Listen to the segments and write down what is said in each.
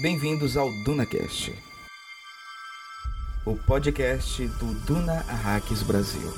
Bem-vindos ao DunaCast, o podcast do Duna Arrakis Brasil.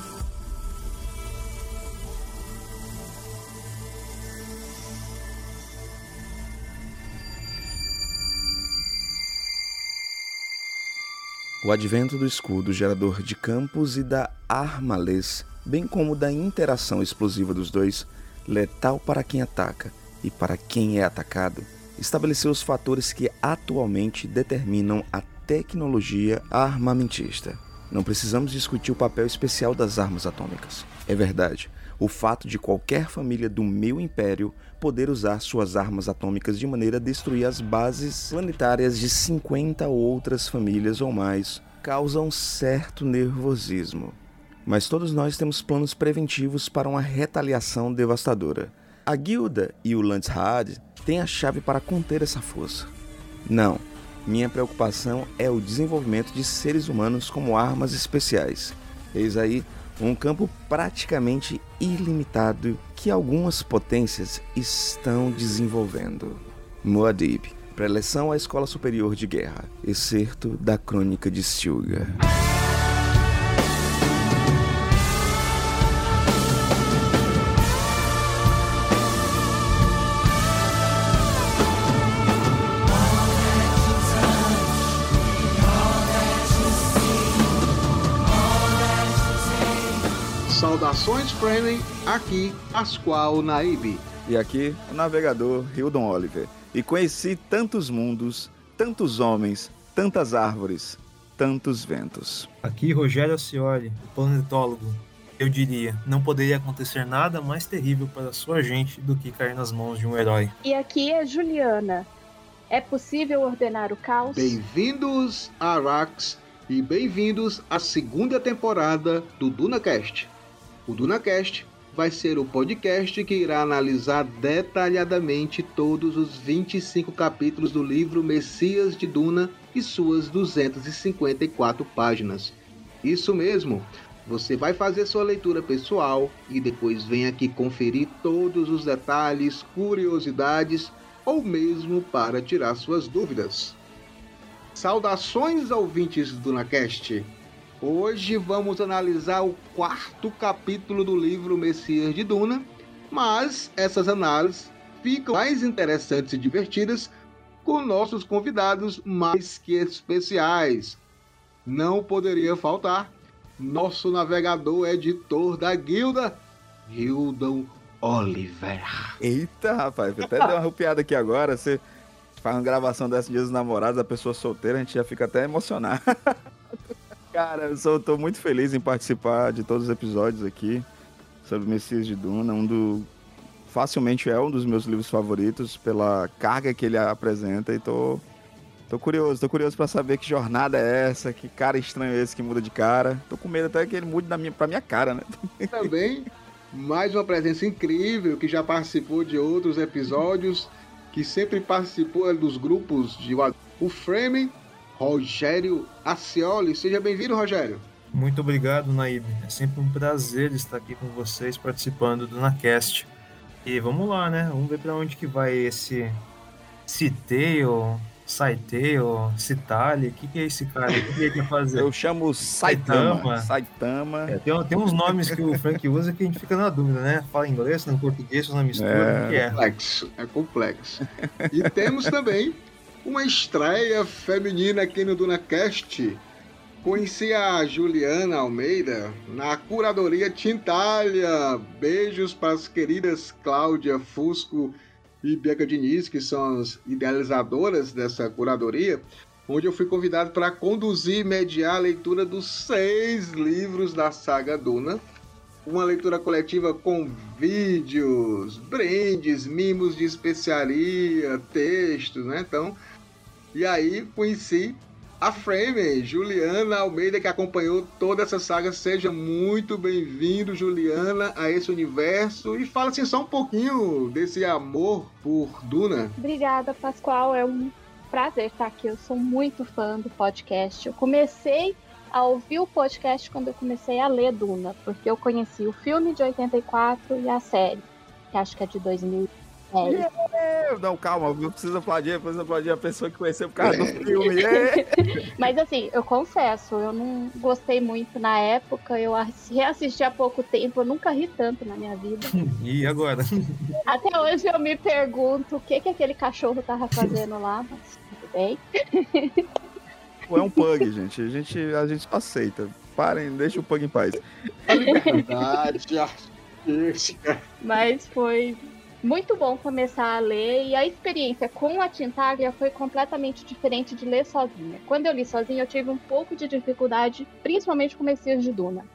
O advento do escudo gerador de campos e da armalês, bem como da interação explosiva dos dois, letal para quem ataca e para quem é atacado, estabeleceu os fatores que atualmente determinam a tecnologia armamentista. Não precisamos discutir o papel especial das armas atômicas. É verdade, o fato de qualquer família do meu império poder usar suas armas atômicas de maneira a destruir as bases planetárias de 50 outras famílias ou mais causa um certo nervosismo. Mas todos nós temos planos preventivos para uma retaliação devastadora. A guilda e o Landshad têm a chave para conter essa força. Não, minha preocupação é o desenvolvimento de seres humanos como armas especiais. Eis aí um campo praticamente ilimitado que algumas potências estão desenvolvendo. Muad'Dib, preleção à Escola Superior de Guerra, excerto da Crônica de Stilgar. Saudações Fremen, aqui Pascoal Naib. E aqui o navegador Hildon Oliver. E conheci tantos mundos, tantos homens, tantas árvores, tantos ventos. Aqui Rogério Acioli, planetólogo. Eu diria, não poderia acontecer nada mais terrível para sua gente do que cair nas mãos de um herói. E aqui é Juliana. É possível ordenar o caos? Bem-vindos a Arax e bem-vindos à segunda temporada do DunaCast. O DunaCast vai ser o podcast que irá analisar detalhadamente todos os 25 capítulos do livro Messias de Duna e suas 254 páginas. Isso mesmo, você vai fazer sua leitura pessoal e depois vem aqui conferir todos os detalhes, curiosidades ou mesmo para tirar suas dúvidas. Saudações ouvintes do DunaCast! Hoje vamos analisar o quarto capítulo do livro Messias de Duna, mas essas análises ficam mais interessantes e divertidas com nossos convidados mais que especiais. Não poderia faltar nosso navegador editor da guilda, Hildon Oliver. Eita, rapaz, até deu uma arrupiada aqui agora. Você faz uma gravação dessa dia dos namorados, a pessoa solteira, a gente já fica até emocionado. Cara, eu sou, tô muito feliz em participar de todos os episódios aqui sobre Messias de Duna, um do facilmente é um dos meus livros favoritos pela carga que ele apresenta e tô tô curioso, tô curioso para saber que jornada é essa, que cara estranho é esse que muda de cara. Tô com medo até que ele mude na minha para minha cara, né? Também mais uma presença incrível que já participou de outros episódios, que sempre participou dos grupos de o Framing Rogério Acioli. Seja bem-vindo, Rogério. Muito obrigado, Naib. É sempre um prazer estar aqui com vocês participando do NaCast. E vamos lá, né? Vamos ver para onde que vai esse Citeio, Saiteio, Citali. O que, que é esse cara? O que, ele quer fazer? Eu chamo Saitama. Saitama. É, tem, tem, uns nomes que o Frank usa que a gente fica na dúvida, né? Fala inglês, não português, na mistura. É. O que é? Complexo, é complexo. E temos também uma estreia feminina aqui no DunaCast. Conheci a Juliana Almeida na curadoria Tintalha. Beijos para as queridas Cláudia Fusco e Bianca Diniz, que são as idealizadoras dessa curadoria, onde eu fui convidado para conduzir e mediar a leitura dos seis livros da saga Duna. Uma leitura coletiva com vídeos, brindes, mimos de especiaria, textos, né? Então, e aí conheci a Frame, Juliana Almeida, que acompanhou toda essa saga. Seja muito bem-vindo, Juliana, a esse universo. E fala assim só um pouquinho desse amor por Duna. Obrigada, Pascoal. É um prazer estar aqui. Eu sou muito fã do podcast. Eu comecei a ouvir o podcast quando eu comecei a ler Duna, porque eu conheci o filme de 84 e a série, que acho que é de 2000 É. Não, calma, não precisa aplaudir, precisa aplaudir a pessoa que conheceu por causa do filme. É. Mas assim, eu confesso, eu não gostei muito na época, eu reassisti há pouco tempo, eu nunca ri tanto na minha vida. E agora? Até hoje eu me pergunto o que, que aquele cachorro tava fazendo lá, mas tudo bem. É um pug, gente. A gente, a gente aceita. Parem, deixa o pug em paz. A liberdade artística. Mas foi muito bom começar a ler e a experiência com a Tintália foi completamente diferente de ler sozinha. Quando eu li sozinha, eu tive um pouco de dificuldade, principalmente com Messias de Duna.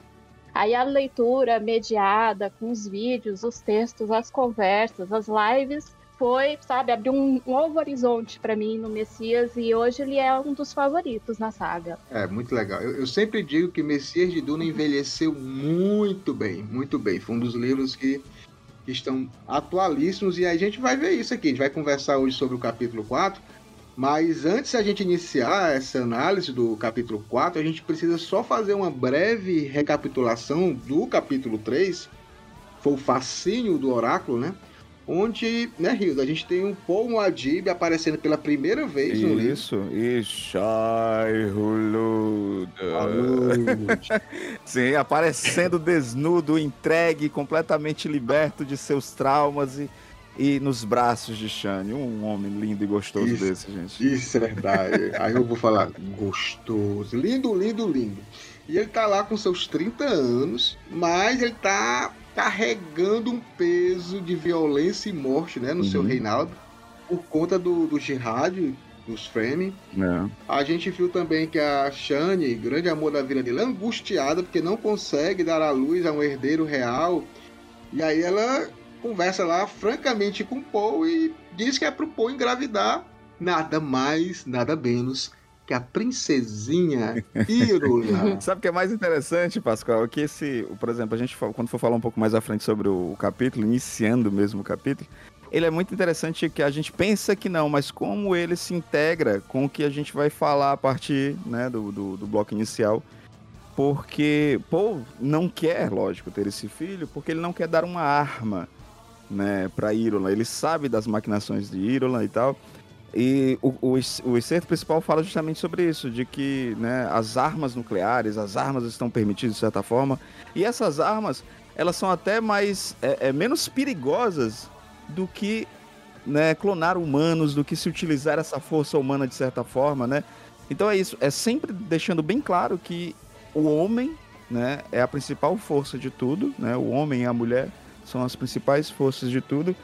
Aí a leitura mediada, com os vídeos, os textos, as conversas, as lives, foi, sabe, abriu um, um novo horizonte para mim no Messias e hoje ele é um dos favoritos na saga. É, muito legal. Eu, eu, sempre digo que Messias de Duna envelheceu muito bem, muito bem. Foi um dos livros que, que estão atualíssimos e a gente vai ver isso aqui. A gente vai conversar hoje sobre o capítulo 4, mas antes a gente iniciar essa análise do capítulo 4, a gente precisa só fazer uma breve recapitulação do capítulo 3. Foi o fascínio do oráculo, né? Onde, né, Rio, a gente tem um Paul Muad'Dib aparecendo pela primeira vez no livro. Isso, e Shai Hulud. Sim, aparecendo desnudo, entregue, completamente liberto de seus traumas e, e nos braços de Shane. Um homem lindo e gostoso isso, desse, gente. Isso é verdade. Aí eu vou falar, gostoso, lindo, lindo, lindo. E ele tá lá com seus 30 anos, mas ele tá carregando um peso de violência e morte né, no uhum. seu reinado por conta do, do jihad, dos Frame. É. A gente viu também que a Shani, grande amor da vida dele, é angustiada porque não consegue dar à luz a um herdeiro real. E aí ela conversa lá francamente com o Paul e diz que é pro Paul engravidar nada mais, nada menos que a princesinha Irula. Sabe o que é mais interessante, Pascoal? É que esse, por exemplo, a gente quando for falar um pouco mais à frente sobre o, capítulo, iniciando mesmo o capítulo, ele é muito interessante que a gente pensa que não, mas como ele se integra com o que a gente vai falar a partir né, do, do, do bloco inicial. Porque Paul não quer, lógico, ter esse filho, porque ele não quer dar uma arma né, para Irola. Ele sabe das maquinações de Irola e tal. E o, o, o excerto principal fala justamente sobre isso, de que né, as armas nucleares, as armas estão permitidas de certa forma, e essas armas, elas são até mais, é, é menos perigosas do que né, clonar humanos, do que se utilizar essa força humana de certa forma, né? Então é isso, é sempre deixando bem claro que o homem, né, é a principal força de tudo, né? O homem e a mulher são as principais forças de tudo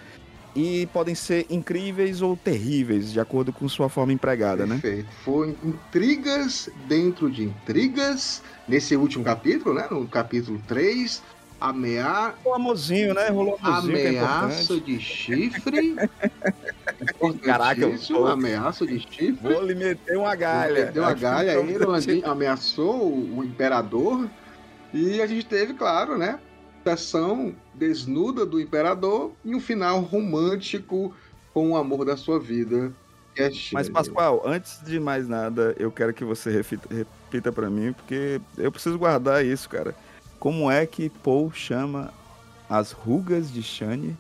e podem ser incríveis ou terríveis, de acordo com sua forma empregada, né? Perfeito. Foi intrigas dentro de intrigas, nesse último capítulo, né? No capítulo 3, ameaça. O amorzinho, né? Rolou um Ameaça é de chifre. Caraca, eu ameaça de chifre. Vou lhe meter uma galha. Deu uma galha aí, ameaçou o imperador. E a gente teve, claro, né? Sessão desnuda do imperador e um final romântico com o amor da sua vida. É Mas, Pascoal, antes de mais nada, eu quero que você repita, repita para mim, porque eu preciso guardar isso, cara. Como é que Paul chama as rugas de Shane?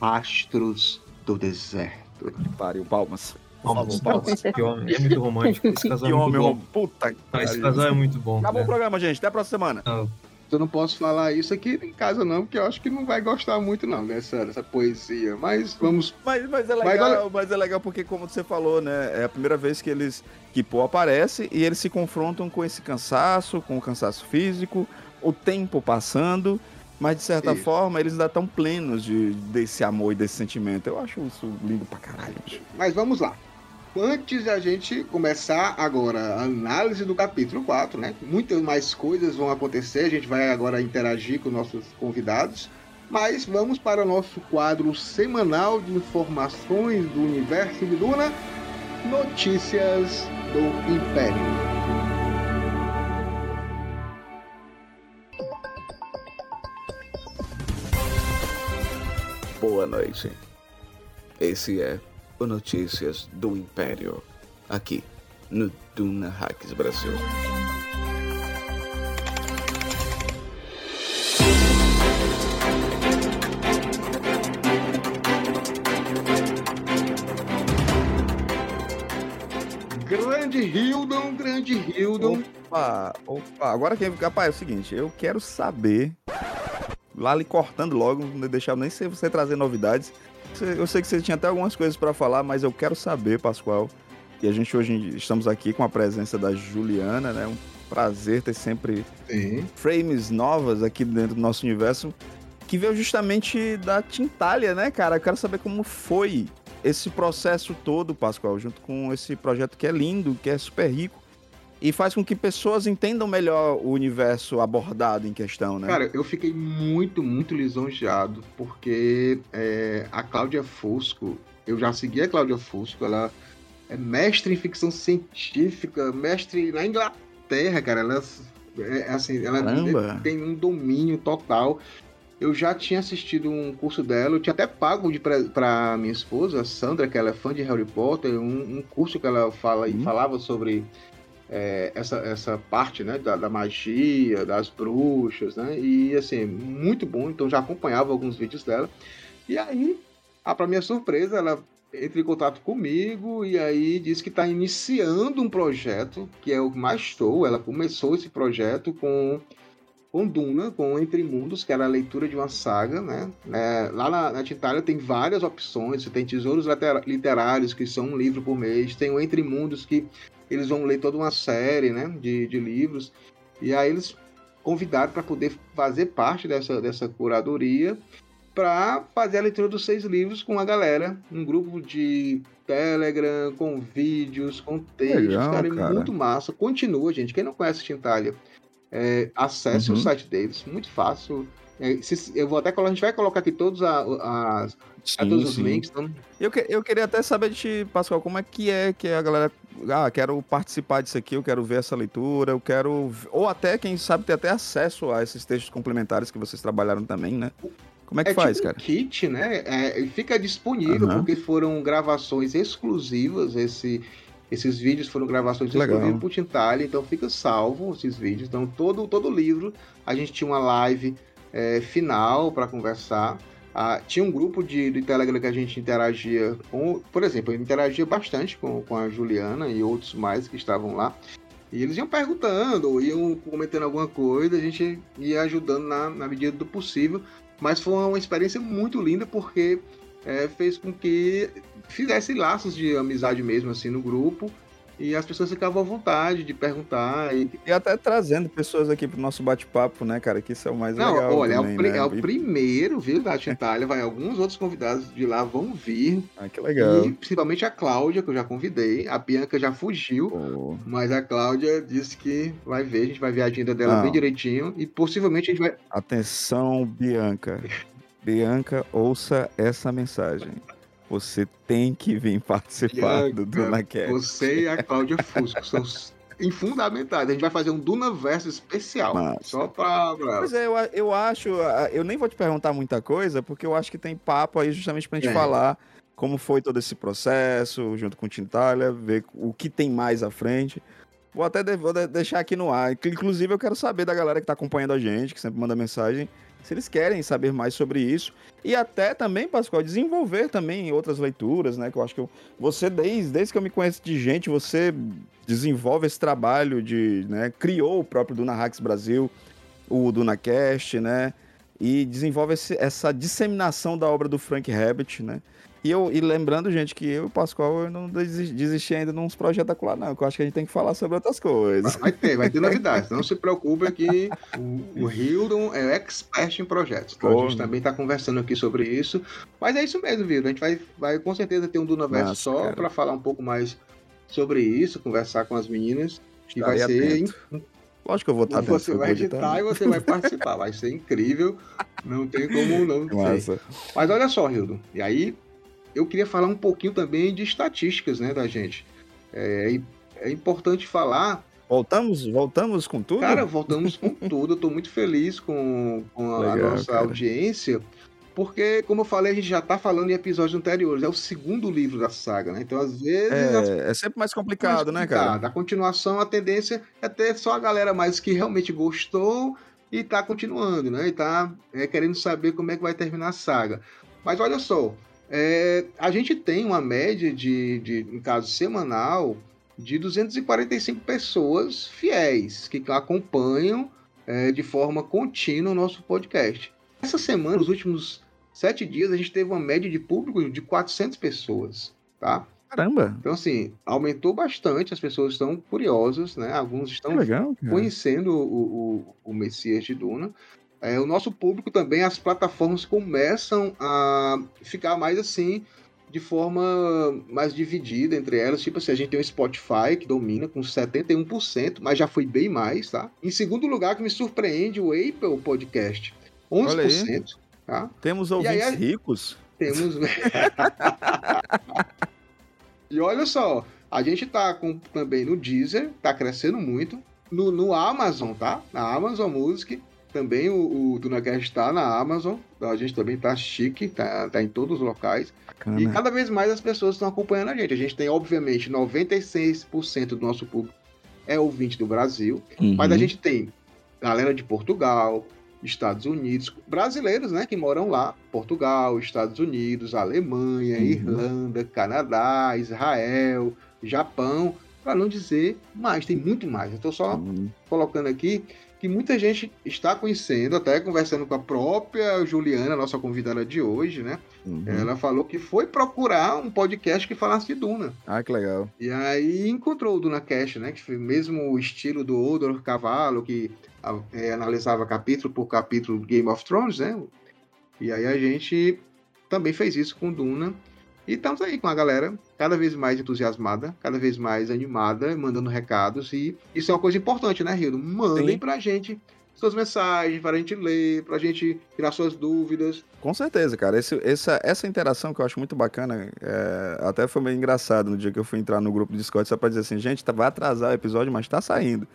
Astros do deserto. Pariu, palmas. Palmas, palmas. Que homem, é muito romântico. Esse casal que é muito homem, bom. puta que Esse casal é muito bom. Acabou né? o programa, gente. Até a próxima semana. Não. Eu não posso falar isso aqui em casa, não, porque eu acho que não vai gostar muito, não, dessa, dessa poesia. Mas vamos. Mas, mas é legal, mas, mas é legal porque, como você falou, né? É a primeira vez que eles. que aparece e eles se confrontam com esse cansaço, com o cansaço físico, o tempo passando. Mas de certa isso. forma, eles ainda estão plenos de, desse amor e desse sentimento. Eu acho isso lindo pra caralho. Mas vamos lá antes de a gente começar agora a análise do capítulo 4, né? Muitas mais coisas vão acontecer, a gente vai agora interagir com nossos convidados, mas vamos para o nosso quadro semanal de informações do universo de Duna, Notícias do Império. Boa noite. Esse é Notícias do Império, aqui no Duna Hacks Brasil. Grande Hildon, grande Hildon. Opa, opa. Agora quem rapaz, é o seguinte, eu quero saber lá ali cortando logo, não deixava nem você trazer novidades. Eu sei que você tinha até algumas coisas para falar, mas eu quero saber, Pascoal, e a gente hoje estamos aqui com a presença da Juliana, né? Um prazer ter sempre Sim. frames novas aqui dentro do nosso universo, que veio justamente da Tintalha, né, cara? Eu quero saber como foi esse processo todo, Pascoal, junto com esse projeto que é lindo, que é super rico e faz com que pessoas entendam melhor o universo abordado em questão, né? Cara, eu fiquei muito, muito lisonjeado, porque é, a Cláudia Fusco, eu já segui a Cláudia Fusco, ela é mestre em ficção científica, mestre na Inglaterra, cara, ela é, é assim, ela Caramba. tem um domínio total. Eu já tinha assistido um curso dela, eu tinha até pago de para minha esposa, Sandra, que ela é fã de Harry Potter, um, um curso que ela fala e falava sobre é, essa, essa parte né, da, da, magia, das bruxas, né? E assim, muito bom, então já acompanhava alguns vídeos dela. E aí, para minha surpresa, ela entra em contato comigo e aí diz que está iniciando um projeto, que é o que mais estou. Ela começou esse projeto com com Duna, com Entre Mundos, que era a leitura de uma saga, né? É, lá na, na Titália tem várias opções, você tem Tesouros Literários, que são um livro por mês, tem o Entre Mundos, que eles vão ler toda uma série, né, de, de livros, e aí eles convidaram para poder fazer parte dessa, dessa curadoria, para fazer a leitura dos seis livros com a galera, um grupo de Telegram, com vídeos, com textos, Legal, cara, é cara. muito massa. Continua, gente. Quem não conhece Tintalia, é, acesse uhum. o site deles, muito fácil. É, se, eu vou até a gente vai colocar aqui todos a, a, sim, a todos sim. os links. Então... Eu, que, eu queria até saber de ti, Pascoal, como é que é que a galera. Ah, quero participar disso aqui, eu quero ver essa leitura, eu quero. Ou até, quem sabe, ter até acesso a esses textos complementares que vocês trabalharam também, né? Como é que é faz, tipo cara? Um kit, né? É, fica disponível uhum. porque foram gravações exclusivas. Esse, esses vídeos foram gravações exclusivas por Tintalha, então fica salvo esses vídeos. Então todo todo livro a gente tinha uma live é, final para conversar. Ah, tinha um grupo de, de Telegram que a gente interagia com, por exemplo, eu interagia bastante com, com a Juliana e outros mais que estavam lá. E eles iam perguntando, iam comentando alguma coisa, a gente ia ajudando na, na medida do possível. Mas foi uma experiência muito linda porque é, fez com que fizesse laços de amizade mesmo assim no grupo e as pessoas ficavam à vontade de perguntar. E, e até trazendo pessoas aqui pro nosso bate-papo, né, cara? Que isso é o mais Não, legal. Olha, também, é, o, né? é o primeiro, viu, da Itália. Vai alguns outros convidados de lá vão vir. Ah, que legal. E principalmente a Cláudia, que eu já convidei. A Bianca já fugiu, oh. mas a Cláudia disse que vai ver. A gente vai ver a agenda dela Não. bem direitinho e possivelmente a gente vai. Atenção, Bianca. Bianca, ouça essa mensagem. Você tem que vir participar Bianca, do DunaCast. Você e a Cláudia Fusco são fundamentais. A gente vai fazer um Duna Verso especial. Mas... Só pra. Mas é, eu, eu acho. Eu nem vou te perguntar muita coisa, porque eu acho que tem papo aí justamente pra gente é. falar como foi todo esse processo, junto com o Tintalha, ver o que tem mais à frente. Vou até de, vou deixar aqui no ar. Inclusive, eu quero saber da galera que tá acompanhando a gente, que sempre manda mensagem se eles querem saber mais sobre isso. E até também, Pascoal, desenvolver também outras leituras, né? Que eu acho que eu, você, desde, desde que eu me conheço de gente, você desenvolve esse trabalho de, né? Criou o próprio Duna Hacks Brasil, o DunaCast, né? E desenvolve esse, essa disseminação da obra do Frank Herbert, né? E, eu, e lembrando, gente, que eu e o Pascoal eu não desisti ainda de uns projetos lá, não. Que eu acho que a gente tem que falar sobre outras coisas. Vai ter, vai ter novidades. Não se preocupe que o, o Hildon é expert em projetos. Então Pô, a gente também está conversando aqui sobre isso. Mas é isso mesmo, Vitor. A gente vai, vai com certeza ter um Dunaverso só para falar um pouco mais sobre isso, conversar com as meninas. E vai ser. Lógico que eu vou estar Você vai editar e você vai participar. Vai ser incrível. Não tem como não. Massa. Mas olha só, Hildo. E aí, eu queria falar um pouquinho também de estatísticas, né, da gente. É, é importante falar. Voltamos, voltamos com tudo? Cara, voltamos com tudo. Eu tô muito feliz com, com a, Legal, nossa cara. audiência, porque, como eu falei, a gente já tá falando em episódios anteriores. É o segundo livro da saga, né? Então, às vezes. É, é sempre mais complicado, mais complicado, né, cara? A continuação, a tendência é ter só a galera mais que realmente gostou e tá continuando, né? E tá é, querendo saber como é que vai terminar a saga. Mas olha só, é, a gente tem uma média de, de, em caso semanal, de 245 pessoas fiéis que acompanham é, de forma contínua o nosso podcast. Essa semana, nos últimos sete dias, a gente teve uma média de público de 400 pessoas, tá? Caramba! Então, assim, aumentou bastante, as pessoas estão curiosas, né? Alguns estão legal, conhecendo o, o, o Messias de Duna. É, o nosso público também, as plataformas começam a ficar mais assim, de forma mais dividida entre elas. Tipo assim, a gente tem o Spotify, que domina com 71%, mas já foi bem mais, tá? Em segundo lugar, que me surpreende, o Apple Podcast, 11%. Tá? Temos ouvintes aí, ricos. Temos. e olha só, a gente tá com, também no Deezer, tá crescendo muito. No, no Amazon, tá? Na Amazon Music. Também o, o DunaCast está na Amazon. A gente também tá chique, tá, tá em todos os locais. Bacana. E cada vez mais as pessoas estão acompanhando a gente. A gente tem, obviamente, 96% do nosso público é ouvinte do Brasil. Uhum. Mas a gente tem galera de Portugal, Estados Unidos, brasileiros, né, que moram lá, Portugal, Estados Unidos, Alemanha, uhum. Irlanda, Canadá, Israel, Japão, para não dizer mais, tem muito mais. Eu estou só uhum. colocando aqui que muita gente está conhecendo, até conversando com a própria Juliana, nossa convidada de hoje, né? Uhum. Ela falou que foi procurar um podcast que falasse de Duna. Ah, que legal. E aí encontrou o Duna Cast, né? Que foi o mesmo estilo do Odor Cavalo, que é, analisava capítulo por capítulo Game of Thrones, né? E aí a gente também fez isso com Duna. E estamos aí com a galera cada vez mais entusiasmada, cada vez mais animada, mandando recados. E isso é uma coisa importante, né, Rildo? Mandem Sim. pra gente suas mensagens, para a gente ler, para a gente tirar suas dúvidas. Com certeza, cara. Esse, essa, essa interação que eu acho muito bacana, é, até foi meio engraçado no dia que eu fui entrar no grupo do Discord, só para dizer assim, gente, tá, vai atrasar o episódio, mas tá saindo.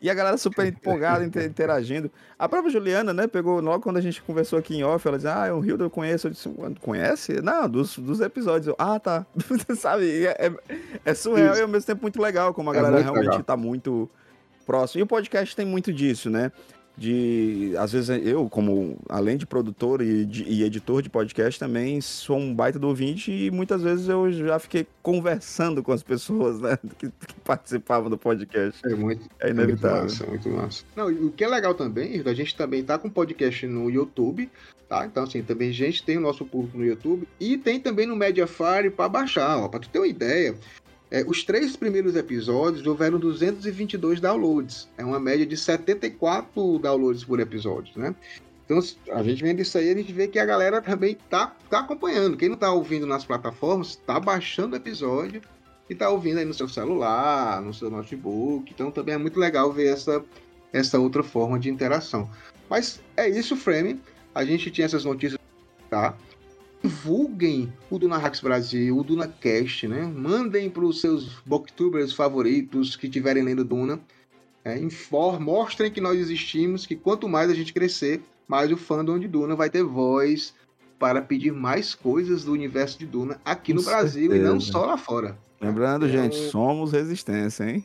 E a galera super empolgada, interagindo. A própria Juliana, né, pegou logo quando a gente conversou aqui em off, ela disse, ah, o Rio eu conheço. Eu disse, conhece? Não, dos, dos episódios. Eu, ah, tá. Sabe? É, é, é surreal Isso. e ao mesmo tempo muito legal, como a é galera realmente legal. tá muito próximo. E o podcast tem muito disso, né? De às vezes eu como além de produtor e, de, e, editor de podcast também sou um baita do ouvinte e muitas vezes eu já fiquei conversando com as pessoas né, que, que participavam do podcast. É muito é inevitável é muito massa, muito massa. Não, o que é legal também a gente também tá com podcast no YouTube tá? Então assim também a gente tem o nosso público no YouTube e tem também no Mediafire para baixar ó para tu ter uma ideia é, os três primeiros episódios houveram 222 downloads. É uma média de 74 downloads por episódio, né? Então, a gente vendo isso aí, a gente vê que a galera também tá, tá acompanhando. Quem não tá ouvindo nas plataformas, tá baixando o episódio e tá ouvindo aí no seu celular, no seu notebook. Então, também é muito legal ver essa, essa outra forma de interação. Mas é isso, Frame. A gente tinha essas notícias, tá? Divulguem o Duna Hacks Brasil, o Duna Cast, né? Mandem para os seus booktubers favoritos que estiverem lendo Duna. É, inform, mostrem que nós existimos, que quanto mais a gente crescer, mais o fandom de Duna vai ter voz para pedir mais coisas do universo de Duna aqui Com no certeza. Brasil e não só lá fora. Lembrando, então, gente, somos resistência, hein?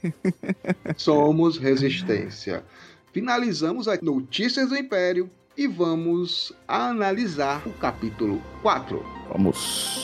somos resistência. Finalizamos as notícias do Império e vamos analisar o capítulo 4. Vamos.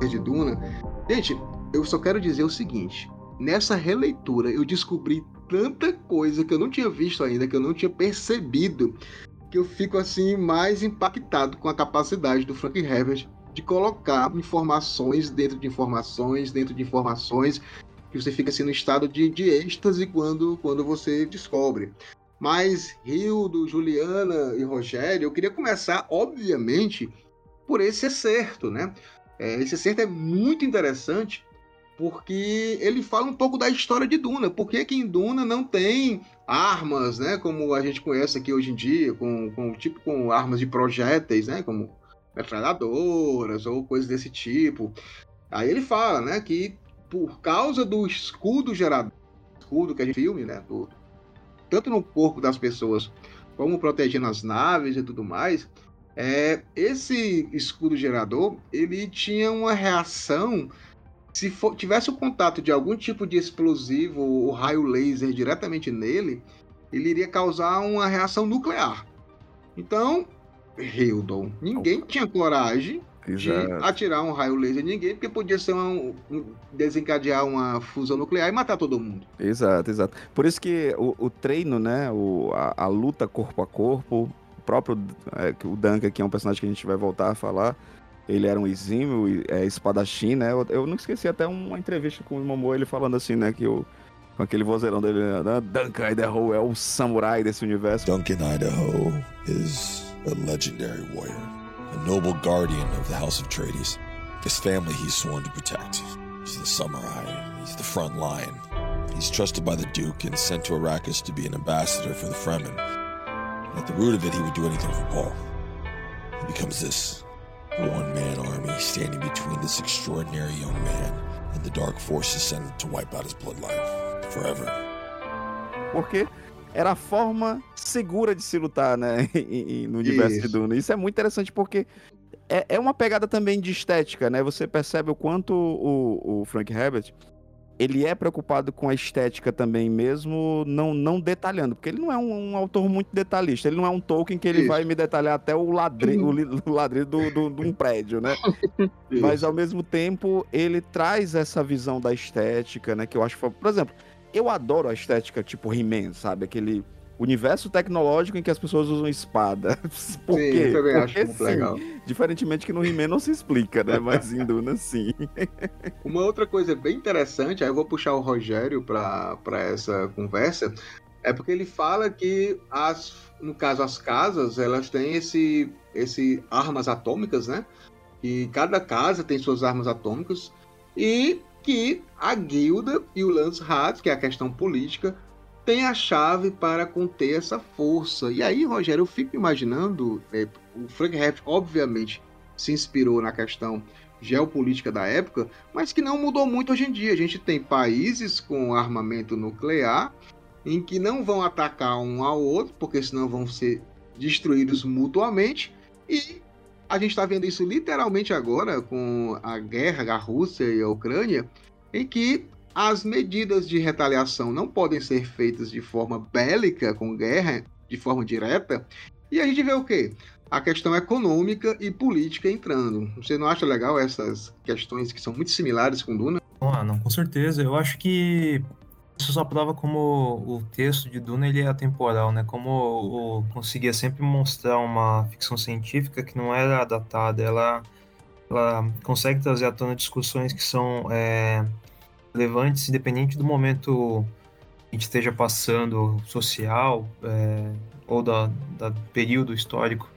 de Duna. Gente, eu só quero dizer o seguinte: nessa releitura eu descobri tanta coisa que eu não tinha visto ainda, que eu não tinha percebido, que eu fico assim mais impactado com a capacidade do Frank Herbert de colocar informações dentro de informações, dentro de informações, que você fica assim no estado de, de êxtase quando, quando você descobre. Mas Hildo, Juliana e Rogério, eu queria começar, obviamente, por esse acerto, né? É, esse acerto é muito interessante porque ele fala um pouco da história de Duna. Por que, que em Duna não tem armas, né, como a gente conhece aqui hoje em dia, com, com tipo com armas de projéteis, né, como metralhadoras ou coisas desse tipo. Aí ele fala, né, que por causa do escudo gerador, escudo que a gente filme, né, do, tanto no corpo das pessoas como protegendo as naves e tudo mais, É, esse escudo gerador, ele tinha uma reação se for, tivesse o contato de algum tipo de explosivo ou raio laser diretamente nele, ele iria causar uma reação nuclear. Então, Hildon, ninguém tinha coragem Exato. de atirar um raio laser em ninguém, porque podia ser um, um, desencadear uma fusão nuclear e matar todo mundo. Exato, exato. Por isso que o, o treino, né, o, a, a, luta corpo a corpo, o próprio é, o Duncan, que é um personagem que a gente vai voltar a falar, ele era um exímio é, espadachim, né? Eu, eu nunca esqueci até uma entrevista com o Momoa, ele falando assim, né, que o com aquele vozeirão dele, né? Duncan Idaho é o samurai desse universo. Duncan Idaho is a legendary warrior, a noble guardian of the House of Atreides. His family he's sworn to protect. He's the samurai, he's the front line. He's trusted by the Duke and sent to Arrakis to be an ambassador for the Fremen. At the root of it, he would do anything for Paul. He becomes this one man army standing between this extraordinary young man and the dark forces sent to wipe out his bloodline forever. Porque era a forma segura de se lutar, né, no universo Isso. de Duna. Isso é muito interessante porque é, é uma pegada também de estética, né? Você percebe o quanto o, o Frank Herbert ele é preocupado com a estética também, mesmo não, não detalhando, porque ele não é um, um autor muito detalhista, ele não é um Tolkien que ele Isso. vai me detalhar até o ladrilho, o, ladrilho do, do, de um prédio, né? Mas ao mesmo tempo ele traz essa visão da estética, né? Que eu acho, por exemplo, eu adoro a estética tipo He-Man, sabe? Aquele universo tecnológico em que as pessoas usam espada. Por sim, quê? Eu também Porque, acho muito legal. Diferentemente que no He-Man não se explica, né? Mas em Duna, sim. Uma outra coisa bem interessante, aí eu vou puxar o Rogério para essa conversa, é porque ele fala que as, no caso as casas, elas têm esse, esse armas atômicas, né? E cada casa tem suas armas atômicas e que a guilda e o Lance Hart, que é a questão política, tem a chave para conter essa força. E aí, Rogério, eu fico imaginando, é, o Frank Herbert, obviamente, se inspirou na questão geopolítica da época, mas que não mudou muito hoje em dia. A gente tem países com armamento nuclear em que não vão atacar um ao outro, porque senão vão ser destruídos mutuamente. E a gente está vendo isso literalmente agora com a guerra da Rússia e a Ucrânia, em que as medidas de retaliação não podem ser feitas de forma bélica, com guerra, de forma direta. E a gente vê o quê? A questão econômica e política entrando. Você não acha legal essas questões que são muito similares com Duna? Ah, não, com certeza. Eu acho que isso só prova como o texto de Duna ele é atemporal, né? Como o, conseguia sempre mostrar uma ficção científica que não era datada, ela, ela consegue trazer à tona discussões que são é, relevantes, independente do momento que a gente esteja passando, social, é, ou da, da período histórico.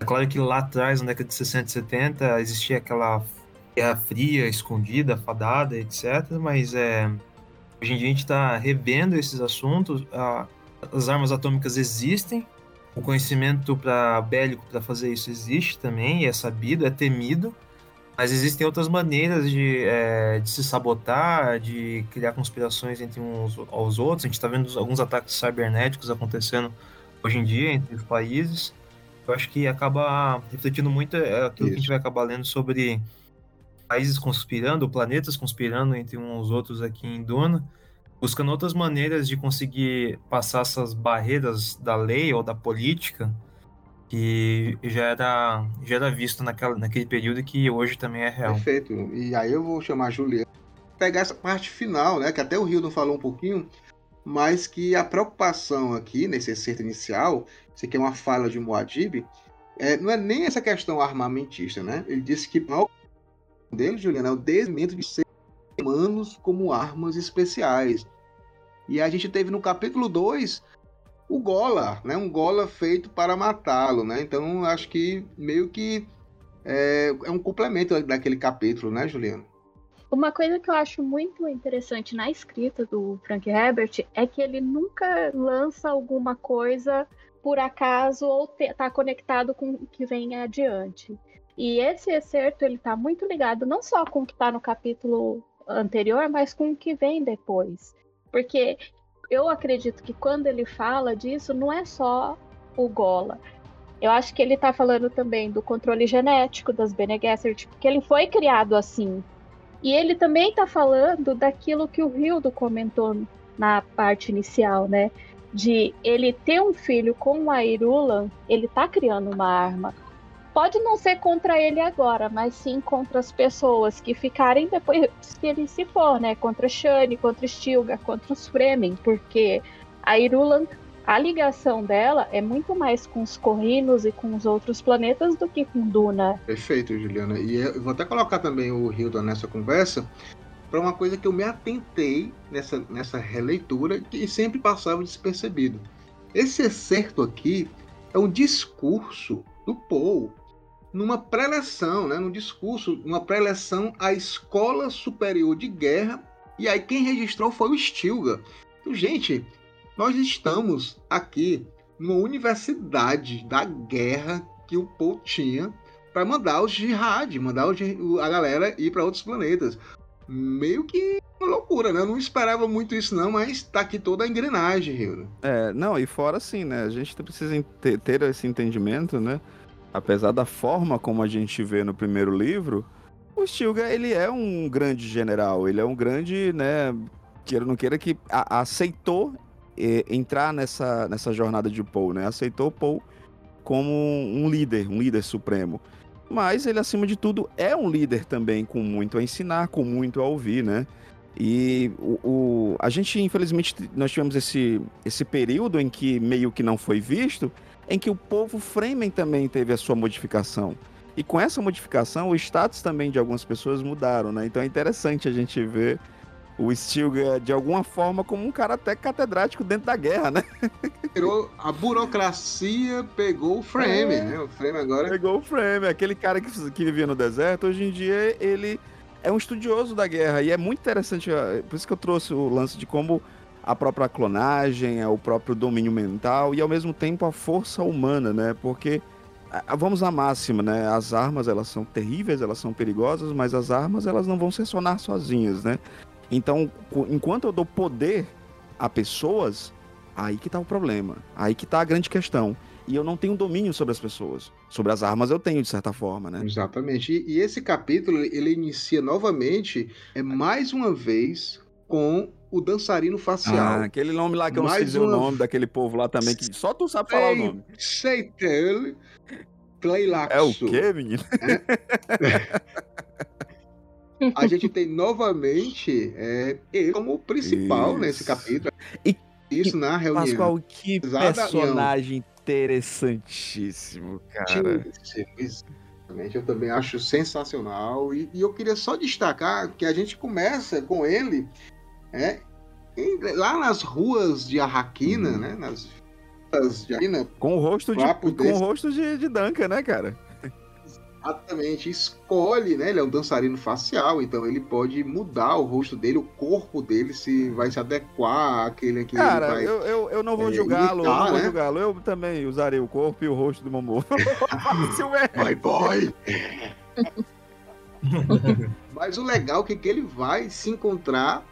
É claro que lá atrás, na década de 60 e 70, existia aquela guerra fria, escondida, fadada, etc. Mas é, hoje em dia a gente está revendo esses assuntos. A, as armas atômicas existem, o conhecimento para bélico para fazer isso existe também, é sabido, é temido. Mas existem outras maneiras de, é, de se sabotar, de criar conspirações entre uns aos outros. A gente está vendo alguns ataques cibernéticos acontecendo hoje em dia entre os países. Eu acho que acaba refletindo muito é, aquilo Isso. que a gente vai acabar lendo sobre países conspirando, planetas conspirando entre uns aos outros aqui em Duna, buscando outras maneiras de conseguir passar essas barreiras da lei ou da política que já era, já era visto naquela, naquele período que hoje também é real. Perfeito. E aí eu vou chamar a Juliana pegar essa parte final, né, que até o Hildon falou um pouquinho, mas que a preocupação aqui nesse excerto inicial, isso aqui é uma fala de Moadib, é, não é nem essa questão armamentista, né? Ele disse que o dele, Juliana, é o desenvolvimento de seres humanos como armas especiais. E a gente teve no capítulo 2 o Gola, né? Um Gola feito para matá-lo, né? Então acho que meio que é, é um complemento daquele capítulo, né, Juliano? Uma coisa que eu acho muito interessante na escrita do Frank Herbert é que ele nunca lança alguma coisa por acaso ou está conectado com o que vem adiante. E esse excerto ele está muito ligado não só com o que está no capítulo anterior, mas com o que vem depois. Porque eu acredito que quando ele fala disso, não é só o Gola. Eu acho que ele tá falando também do controle genético das Bene Gesserit, porque ele foi criado assim. E ele também tá falando daquilo que o Hildo comentou na parte inicial, né? De ele ter um filho com a Irulan, ele tá criando uma arma. Pode não ser contra ele agora, mas sim contra as pessoas que ficarem depois que ele se for, né? Contra Shani, contra Stilgar, contra os Fremen, porque a Irulan a ligação dela é muito mais com os Corrinos e com os outros planetas do que com Duna. Perfeito, Juliana. E eu vou até colocar também o Hilda nessa conversa para uma coisa que eu me atentei nessa, nessa releitura e sempre passava despercebido. Esse excerto aqui é um discurso do Paul numa preleção, né, num discurso, uma preleção à Escola Superior de Guerra, e aí quem registrou foi o Stilgar. Então, gente, nós estamos aqui numa universidade da guerra que o Paul tinha para mandar os jihad, mandar a galera ir para outros planetas. Meio que uma loucura, né? Eu não esperava muito isso não, mas tá aqui toda a engrenagem, Rio. É, não, e fora assim, né? A gente precisa ter, ter esse entendimento, né? Apesar da forma como a gente vê no primeiro livro, o Stilgar, ele é um grande general, ele é um grande, né, queira não queira, que a, aceitou entrar nessa, nessa jornada de Paul, né? Aceitou Paul como um líder, um líder supremo. Mas ele, acima de tudo, é um líder também com muito a ensinar, com muito a ouvir, né? E o, o, a gente, infelizmente, nós tivemos esse, esse período em que meio que não foi visto, em que o povo Fremen também teve a sua modificação. E com essa modificação, o status também de algumas pessoas mudaram, né? Então é interessante a gente ver o Stilgar de alguma forma como um cara até catedrático dentro da guerra, né? A burocracia pegou o frame, é. né? O frame agora. Pegou o frame. Aquele cara que, que vivia no deserto, hoje em dia ele é um estudioso da guerra. E é muito interessante, por isso que eu trouxe o lance de como a própria clonagem, é o próprio domínio mental e ao mesmo tempo a força humana, né? Porque vamos à máxima, né? As armas elas são terríveis, elas são perigosas, mas as armas elas não vão funcionar sozinhas, né? Então, enquanto eu dou poder a pessoas, aí que tá o problema. Aí que tá a grande questão. E eu não tenho domínio sobre as pessoas. Sobre as armas eu tenho, de certa forma, né? Exatamente. E, e esse capítulo, ele inicia novamente, é mais uma vez, com o dançarino facial. Ah, aquele nome lá que eu não sei uma... o nome daquele povo lá também, que só tu sabe falar o nome. Seitel Playlaxo. É o quê, menino? É. a gente tem novamente é, ele como principal Isso. nesse capítulo. E isso na reunião. Pascoal, que personagem interessantíssimo, cara. Exatamente, eu também acho sensacional. E, e, eu queria só destacar que a gente começa com ele é, em, lá nas ruas de Arraquina, hum. né? Nas ruas de Arraquina. Com o rosto de, com o rosto de, de Duncan, né, cara? Exatamente, escolhe, né? Ele é um dançarino facial, então ele pode mudar o rosto dele, o corpo dele, se vai se adequar àquele que Cara, ele vai. Eu, eu, eu não vou é, julgá-lo, não né? vou julgá-lo. Eu também usarei o corpo e o rosto do Momo. vai, boy! Mas o legal é que ele vai se encontrar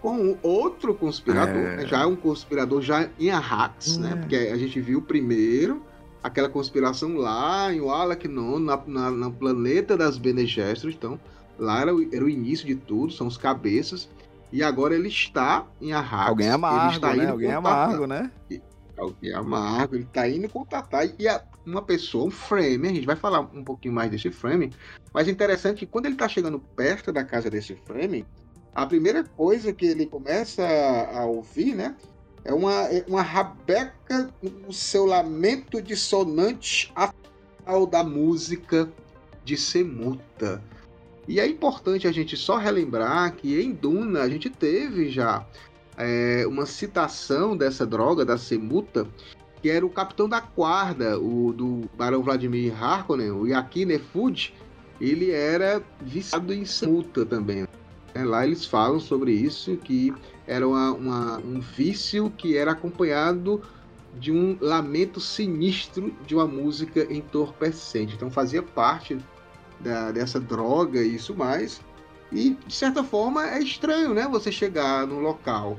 com outro conspirador, é. né? já é um conspirador já em Arrax, né? é. né? Porque a gente viu primeiro aquela conspiração lá em Wallachnon, na, na, na planeta das Bene Gesserit, então lá era o, era o início de tudo, são os cabeças, e agora ele está em Arrax. Alguém amargo, né? Alguém amargo, né? Alguém amargo, ele está indo contatar, e a, uma pessoa, um frame, a gente vai falar um pouquinho mais desse frame, mas é interessante que quando ele está chegando perto da casa desse frame, a primeira coisa que ele começa a, ouvir, né, é uma, é uma rabeca o seu lamento dissonante ao da música de Semuta. E é importante a gente só relembrar que em Duna a gente teve já é, uma citação dessa droga, da Semuta, que era o capitão da guarda, o do Barão Vladimir Harkonnen, o Yakine Fud, ele era viciado em Semuta também. É, lá eles falam sobre isso, que era uma, uma, um vício que era acompanhado de um lamento sinistro de uma música entorpecente. Então fazia parte da, dessa droga e isso mais. E de certa forma é estranho, né? Você chegar num local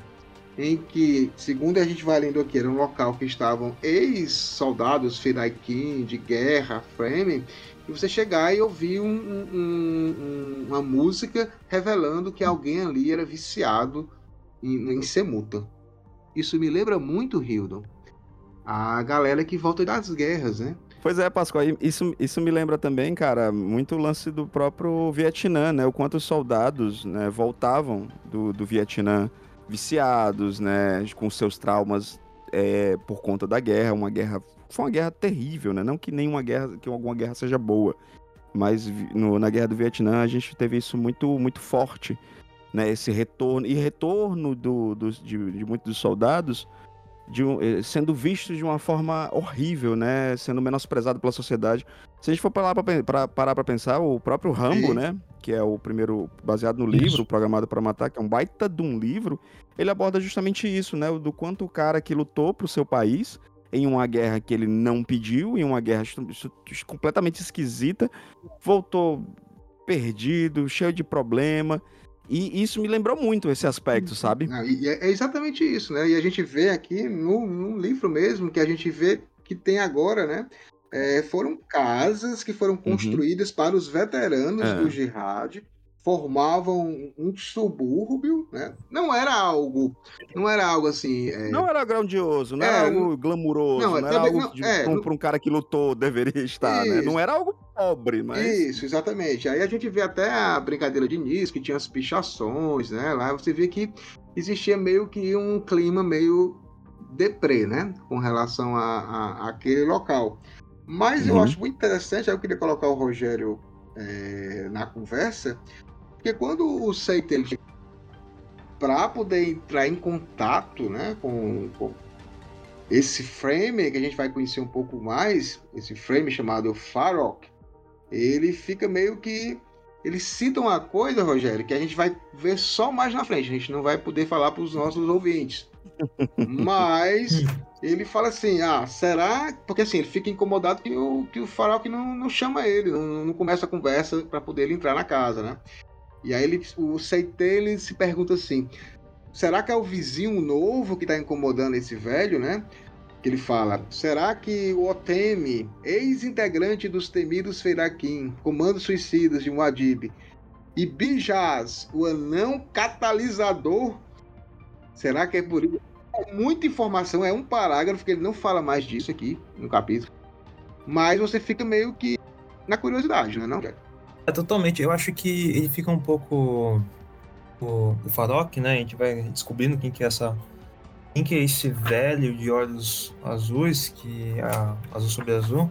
em que, segundo a gente vai lendo aqui, era um local que estavam ex-soldados Fedaikin de guerra, Fremen, e você chegar e ouvir um, um, um, uma música revelando que alguém ali era viciado em, em Semuta. Isso me lembra muito, Hildon, a galera que volta das guerras, né? Pois é, Pascoal, isso, isso me lembra também, cara, muito o lance do próprio Vietnã, né? O quanto os soldados né, voltavam do, do Vietnã viciados, né? Com seus traumas é, por conta da guerra, uma guerra. Foi uma guerra terrível, né? Não que nenhuma guerra, que alguma guerra seja boa. Mas no, na guerra do Vietnã a gente teve isso muito, muito forte. Né, esse retorno e retorno do, do de, de muitos dos soldados de eh, sendo visto de uma forma horrível, né? Sendo menosprezado pela sociedade. Se a gente for parar para parar para pensar, o próprio Rambo, né? Que é o primeiro baseado no livro, isso. Programado para Matar, que é um baita de um livro, ele aborda justamente isso, né? Do quanto o cara que lutou pro seu país em uma guerra que ele não pediu, em uma guerra completamente esquisita, voltou perdido, cheio de problema e isso me lembrou muito esse aspecto, sabe? É, é exatamente isso, né? E a gente vê aqui no, no livro mesmo, que a gente vê que tem agora, né? É, foram casas que foram uhum. construídas uhum. para os veteranos é. do jihad formavam um subúrbio, né? Não era algo, não era algo assim. É... Não era grandioso, não é, era algo glamuroso, não, não era algo não, é, para um, um, cara que lutou deveria estar, né? Não era algo pobre, mas. Isso, exatamente. Aí a gente vê até a brincadeira de início, que tinha as pichações, né? Lá você vê que existia meio que um clima meio deprê, né? Com relação a, a, aquele local. Mas uhum. eu acho muito interessante, aí eu queria colocar o Rogério é, na conversa, porque quando o Seite para poder entrar em contato né, com, com, esse frame que a gente vai conhecer um pouco mais, esse frame chamado Farok, ele fica meio que. Ele cita uma coisa, Rogério, que a gente vai ver só mais na frente. A gente não vai poder falar para os nossos ouvintes. Mas ele fala assim: ah, será? Porque assim, ele fica incomodado que o, que o Farok não, não chama ele, não, não começa a conversa para poder ele entrar na casa, né? E aí ele, o Seite ele se pergunta assim: será que é o vizinho novo que está incomodando esse velho, né? Que ele fala: será que o Otemi, ex-integrante dos temidos Feirakim, comandos suicidas de Muad'Dib, e Bijaz, o anão catalisador, será que é por isso? É muita informação, é um parágrafo que ele não fala mais disso aqui no capítulo. Mas você fica meio que na curiosidade, não é não, Jack? É, totalmente. Eu acho que ele fica um pouco. O, o Farok, né? A gente vai descobrindo quem que é essa. Quem que é esse velho de olhos azuis, que é azul sobre azul.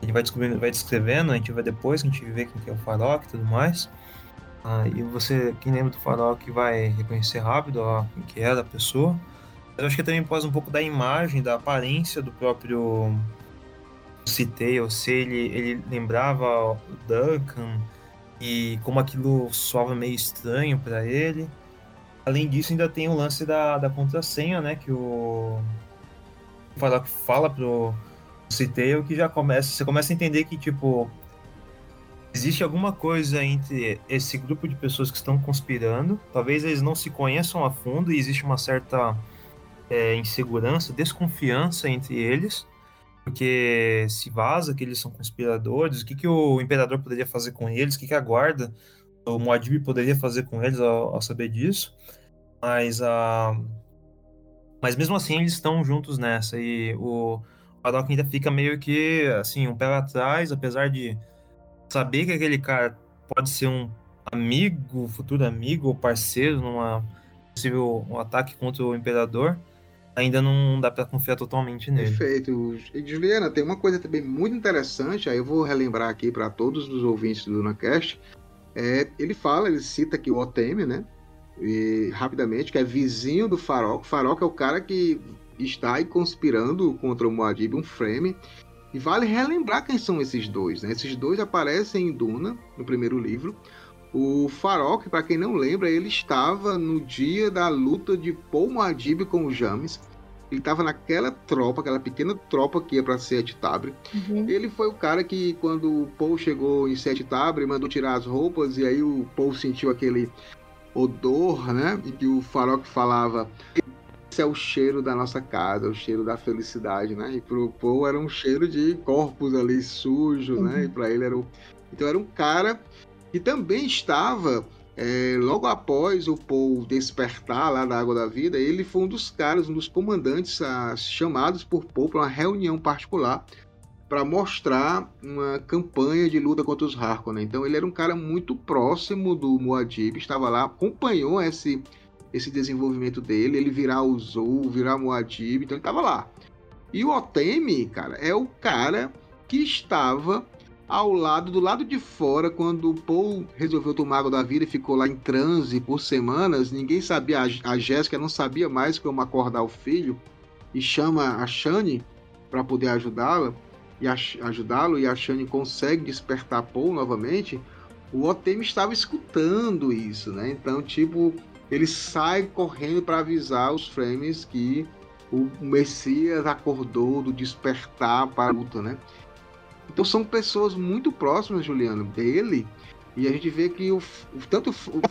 Ele vai descobrindo, vai descrevendo, a gente vai depois, a gente vê quem que é o Farok e tudo mais. Ah, e você, quem lembra do Farok, vai reconhecer rápido ó, quem que é da pessoa. Eu acho que também pode um pouco da imagem, da aparência do próprio citei, ou se ele, ele lembrava o Duncan e como aquilo soava meio estranho para ele. Além disso, ainda tem o lance da, da contrassenha, né? Que o fala, fala pro Citei, que já começa, você começa a entender que, tipo, existe alguma coisa entre esse grupo de pessoas que estão conspirando. Talvez eles não se conheçam a fundo e existe uma certa é, insegurança, desconfiança entre eles porque se vaza que eles são conspiradores, o que, que o imperador poderia fazer com eles, o que, que a guarda, o Muad'Dib poderia fazer com eles ao, ao saber disso. Mas, a... mas mesmo assim eles estão juntos nessa, e o Haddock ainda fica meio que assim, um pé atrás, apesar de saber que aquele cara pode ser um amigo, futuro amigo ou parceiro numa possível um ataque contra o imperador ainda não dá para confiar totalmente nele. Perfeito. Juliana, tem uma coisa também muito interessante, aí eu vou relembrar aqui para todos os ouvintes do Lunacast. É, ele fala, ele cita aqui o Otemi, né? E, rapidamente, que é vizinho do Farok. Farok é o cara que está aí conspirando contra o Muad'Dib, um frame. E vale relembrar quem são esses dois, né? Esses dois aparecem em Duna, no primeiro livro. O Farok, para quem não lembra, ele estava no dia da luta de Paul Muad'Dib com o James. Ele estava naquela tropa, aquela pequena tropa que ia para Sete Tabre. Uhum. Ele foi o cara que, quando o Paul chegou em Sete Tabre, mandou tirar as roupas e aí o Paul sentiu aquele odor, né? E que o Farok falava: esse é o cheiro da nossa casa, o cheiro da felicidade, né? E pro Paul era um cheiro de corpos ali sujo, uhum. né? E para ele era o... então era um cara que também estava é, logo após o Paul despertar lá da água da vida, ele foi um dos caras, um dos comandantes a, chamados por Paul para uma reunião particular para mostrar uma campanha de luta contra os Harkonnen. Então ele era um cara muito próximo do Muad'Dib, estava lá, acompanhou esse esse desenvolvimento dele, ele virar o Zou, virar Muad'Dib, então ele estava lá. E o Otemi, cara, é o cara que estava ao lado, do lado de fora, quando o Paul resolveu tomar água da vida e ficou lá em transe por semanas, ninguém sabia, a Jéssica não sabia mais como acordar o filho, e chama a Shane para poder ajudá-la, e ajudá-lo, e a Shane consegue despertar Paul novamente, o Otemi estava escutando isso, né? Então, tipo, ele sai correndo para avisar os frames que o Messias acordou do despertar para a luta, né? Então são pessoas muito próximas, Juliano, dele, e a gente vê que o, o tanto o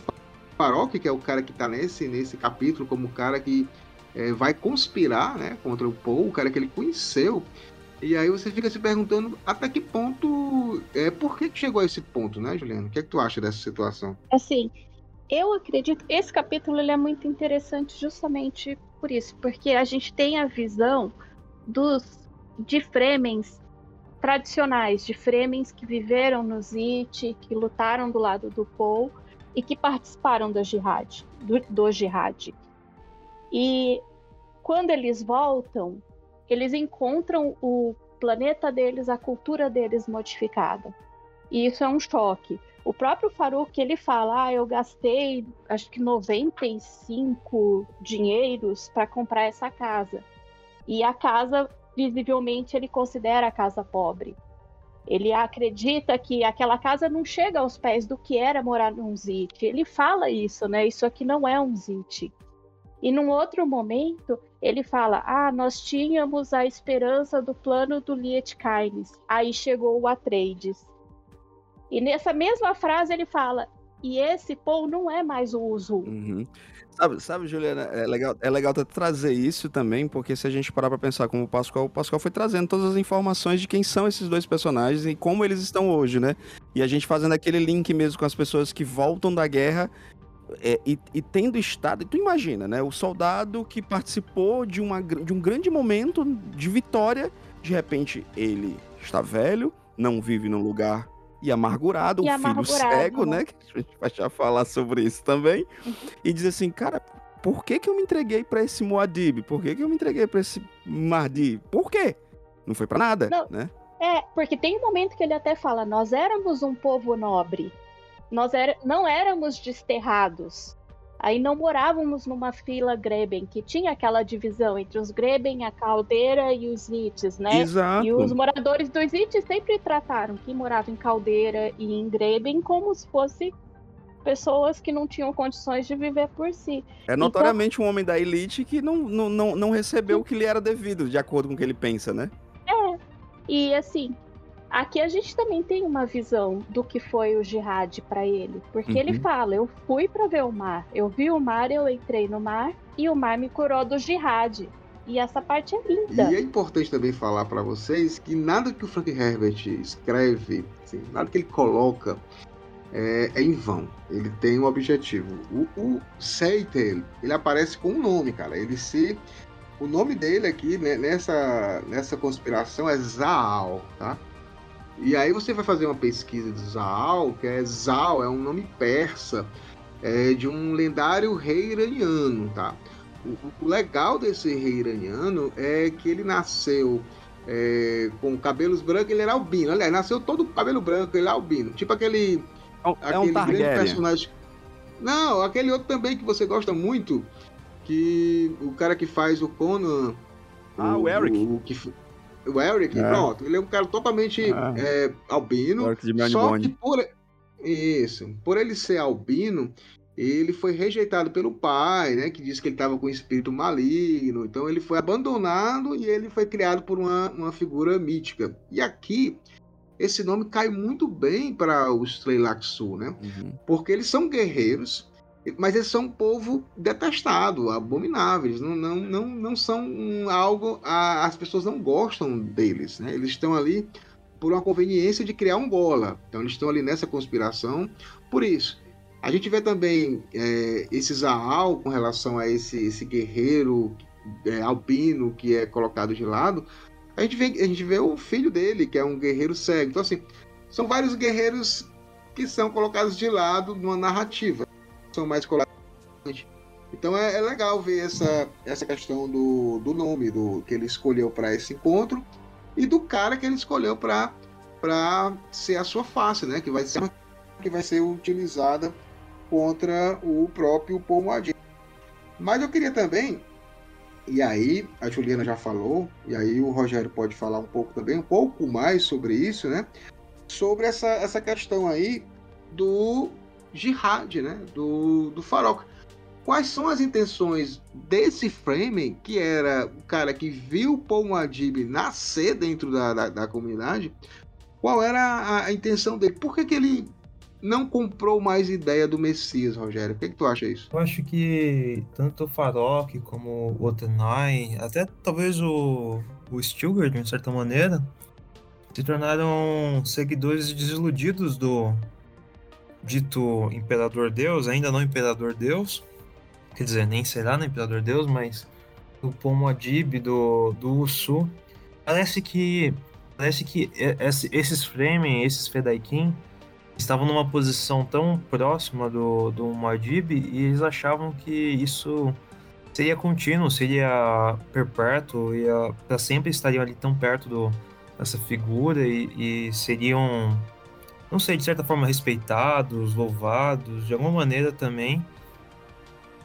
Farok, que é o cara que está nesse, nesse capítulo, como o cara que é, vai conspirar né, contra o Paul, o cara que ele conheceu, e aí você fica se perguntando até que ponto. É, por que, chegou a esse ponto, né, Juliano? O que é que tu acha dessa situação? Assim, eu acredito esse capítulo ele é muito interessante justamente por isso, porque a gente tem a visão dos de Fremens tradicionais, de Fremens que viveram no Zit, que lutaram do lado do Paul e que participaram da jihad, do, do jihad. E quando eles voltam, eles encontram o planeta deles, a cultura deles modificada. E isso é um choque. O próprio Farouk, ele fala, ah, eu gastei acho que 95 dinheiros para comprar essa casa. E a casa, visivelmente, ele considera a casa pobre. Ele acredita que aquela casa não chega aos pés do que era morar num zit. Ele fala isso, né? Isso aqui não é um zit. E num outro momento, ele fala: Ah, nós tínhamos a esperança do plano do Liet Kynes. Aí chegou o Atreides. E nessa mesma frase ele fala: e esse Paul não é mais o Uzu. Uhum. Sabe, sabe, Juliana, é legal, é legal trazer isso também, porque se a gente parar para pensar como o Pascoal, o Pascoal foi trazendo todas as informações de quem são esses dois personagens e como eles estão hoje, né? E a gente fazendo aquele link mesmo com as pessoas que voltam da guerra é, e, e, tendo estado. Tu imagina, né? O soldado que participou de, uma, de um grande momento de vitória, de repente ele está velho, não vive num lugar e amargurado, e um amargurado, filho cego, né? Que a gente vai já falar sobre isso também. Uhum. E diz assim, cara, por que que eu me entreguei para esse Moadib? Por que que eu me entreguei para esse Mardi? Por quê? Não foi para nada, Não. né? É, porque tem um momento que ele até fala, nós éramos um povo nobre. Nós era, não éramos desterrados. Aí não morávamos numa fila Greben, que tinha aquela divisão entre os Greben, a Caldeira e os Ites, né? Exato. E os moradores dos Ites sempre trataram quem morava em Caldeira e em Greben como se fosse pessoas que não tinham condições de viver por si. É notoriamente então, um homem da elite que não, não, não, não recebeu o que lhe era devido, de acordo com o que ele pensa, né? É. E assim, Aqui a gente também tem uma visão do que foi o jihad para ele, porque uhum. ele fala: eu fui para ver o mar, eu vi o mar, eu entrei no mar e o mar me curou do jihad. E essa parte é linda. E é importante também falar para vocês que nada que o Frank Herbert escreve, assim, nada que ele coloca é, é, em vão. Ele tem um objetivo. O, o Seitel, ele aparece com um nome, cara. Ele se o nome dele aqui né, nessa, nessa conspiração é Zaal, tá? E aí você vai fazer uma pesquisa de Zaal, que é Zal, é um nome persa, é de um lendário rei iraniano, tá? O, o legal desse rei iraniano é que ele nasceu é, com cabelos brancos, ele era albino. Aliás, nasceu todo com cabelo branco, ele é albino. Tipo aquele. É um, aquele é um grande personagem. Não, aquele outro também que você gosta muito, que o cara que faz o Conan. Ah, o, o Eric. O, o que, o Eric, é. pronto, ele é um cara totalmente é. É, albino. só que por, isso, por ele ser albino, ele foi rejeitado pelo pai, né? Que disse que ele estava com um espírito maligno. Então ele foi abandonado e ele foi criado por uma, uma figura mítica. E aqui, esse nome cai muito bem para os Tleilaxu, né? Uhum. Porque eles são guerreiros Mas eles são um povo detestado, abominável. Eles não, não, não, não são algo. A, as pessoas não gostam deles. Né? Eles estão ali por uma conveniência de criar um bola. Então eles estão ali nessa conspiração por isso. A gente vê também é, esse Zaal com relação a esse, esse guerreiro é, albino que é colocado de lado. A gente, vê, a gente vê o filho dele, que é um guerreiro cego. Então, assim, são vários guerreiros que são colocados de lado numa narrativa. São mais colocados. Então é, é, legal ver essa, essa questão do, do nome do que ele escolheu para esse encontro e do cara que ele escolheu para ser a sua face, né? Que vai ser que vai ser utilizada contra o próprio Paul. Mas eu queria também, e aí a Juliana já falou, e aí o Rogério pode falar um pouco também, um pouco mais sobre isso, né? Sobre essa, essa questão aí do jihad, né? Do, do Farok. Quais são as intenções desse Fremen, que era o cara que viu Paul Muad'Dib nascer dentro da, da, da comunidade? Qual era a, a, intenção dele? Por que, que ele não comprou mais ideia do Messias, Rogério. O que, que tu acha isso? Eu acho que tanto o Farok como o Otenai, até talvez o, o Stilgar, de certa maneira, se tornaram seguidores desiludidos do dito Imperador Deus, ainda não Imperador Deus, quer dizer, nem será no Imperador Deus, mas do Pomo Adib, do, do Usu. Parece que parece que esses Fremen, esses Fedaikin, estavam numa posição tão próxima do, do Muad'Dib e eles achavam que isso seria contínuo, seria perpétuo, ia para sempre estariam ali tão perto do, dessa figura e, e, seriam, não sei, de certa forma respeitados, louvados, de alguma maneira também,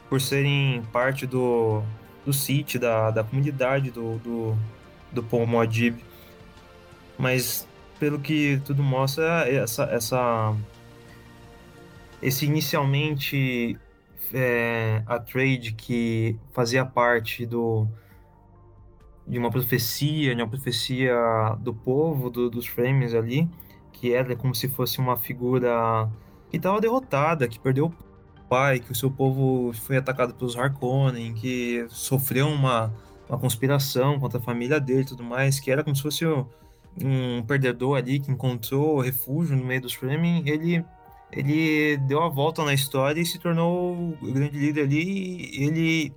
por serem parte do, do City, da, da comunidade do, do, do Paul Muad'Dib. Mas pelo que tudo mostra, essa, essa esse inicialmente é, a trade que fazia parte do de uma profecia, de uma profecia do povo, do, dos frames ali, que era como se fosse uma figura que estava derrotada, que perdeu o pai, que o seu povo foi atacado pelos Harkonnen, que sofreu uma, uma conspiração contra a família dele e tudo mais, que era como se fosse um perdedor ali que encontrou refúgio no meio dos Fremen, ele ele deu a volta na história e se tornou o grande líder ali. Ele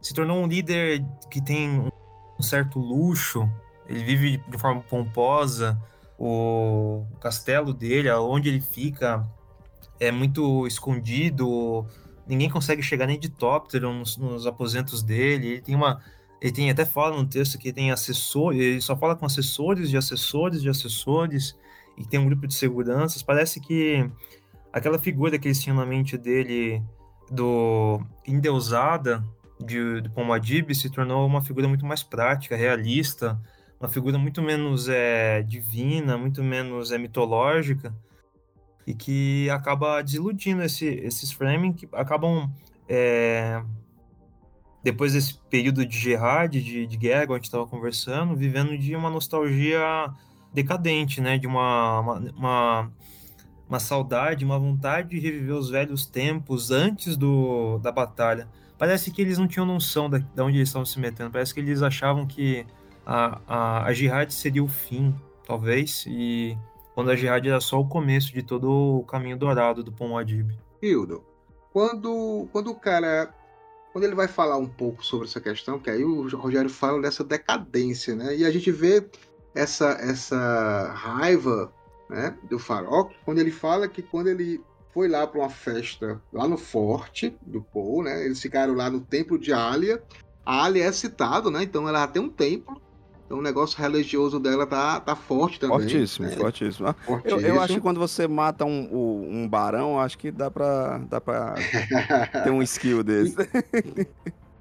se tornou um líder que tem um certo luxo, ele vive de forma pomposa. O castelo dele, onde ele fica, é muito escondido. Ninguém consegue chegar nem de tóptero nos, nos aposentos dele. Ele tem uma ele tem até fala no texto que tem assessor, ele só fala com assessores de assessores de assessores e tem um grupo de seguranças. Parece que aquela figura que eles tinham na mente dele do endeusada de, de Pomadib se tornou uma figura muito mais prática, realista, uma figura muito menos é, divina, muito menos é, mitológica e que acaba desiludindo esse, esses framing que acabam é, depois desse período de jihad, de, de guerra, a gente estava conversando, vivendo de uma nostalgia decadente, né? De uma, uma, uma, uma, saudade, uma vontade de reviver os velhos tempos antes do, da batalha. Parece que eles não tinham noção de onde eles estavam se metendo. Parece que eles achavam que a, a, a jihad seria o fim, talvez, e quando a jihad era só o começo de todo o caminho dourado do Pom Adib. Hildo, quando, quando o cara quando ele vai falar um pouco sobre essa questão, que aí o Rogério fala dessa decadência, né? E a gente vê essa, essa raiva né, do Farok quando ele fala que quando ele foi lá para uma festa lá no forte do Paul, né? Eles ficaram lá no templo de Alia. A Alia é citado, né? Então ela tem um templo então o negócio religioso dela tá, tá forte também. Fortíssimo, né? fortíssimo. fortíssimo. Eu, eu, acho que quando você mata um, um barão, acho que dá pra, dá pra ter um skill desse.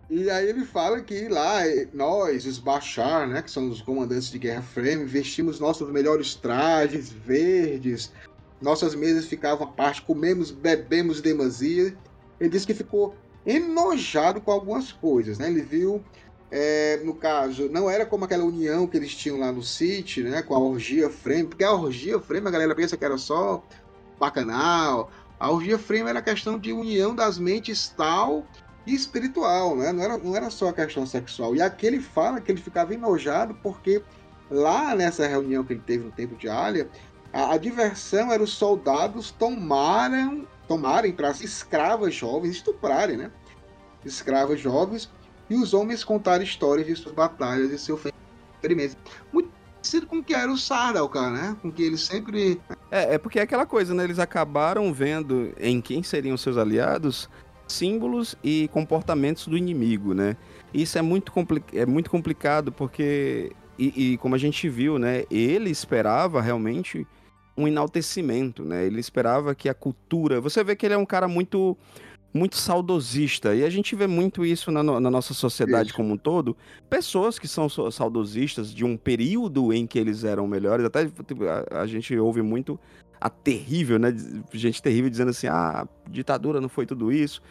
E, e aí ele fala que lá, nós, os Bashar, né, que são os comandantes de guerra frame, vestimos nossos melhores trajes verdes, nossas mesas ficavam à parte, comemos, bebemos demasia. Ele disse que ficou enojado com algumas coisas, né? Ele viu é, no caso, não era como aquela união que eles tinham lá no City, né, com a orgia frame, porque a orgia frame a galera pensa que era só bacanal, A orgia frame era questão de união das mentes tal e espiritual, né? Não era, não era só a questão sexual. E aqui ele fala que ele ficava enojado porque lá nessa reunião que ele teve no tempo de Alia, a, a diversão era os soldados tomaram, tomarem para escravas jovens, estuprarem, né? Escravas jovens e os homens contarem histórias de suas batalhas e seus ferimentos. Muito parecido com o que era o Sardaukar, né? Com que ele sempre... É, é porque é aquela coisa, né? Eles acabaram vendo em quem seriam seus aliados símbolos e comportamentos do inimigo, né? Isso é muito, compli é muito complicado porque, e, e, como a gente viu, né? Ele esperava realmente um enaltecimento, né? Ele esperava que a cultura... Você vê que ele é um cara muito muito saudosista. E a gente vê muito isso na, na nossa sociedade isso. como um todo. Pessoas que são saudosistas de um período em que eles eram melhores. Até tipo, a, a gente ouve muito a terrível, né? Gente terrível dizendo assim: ah, ditadura não foi tudo isso.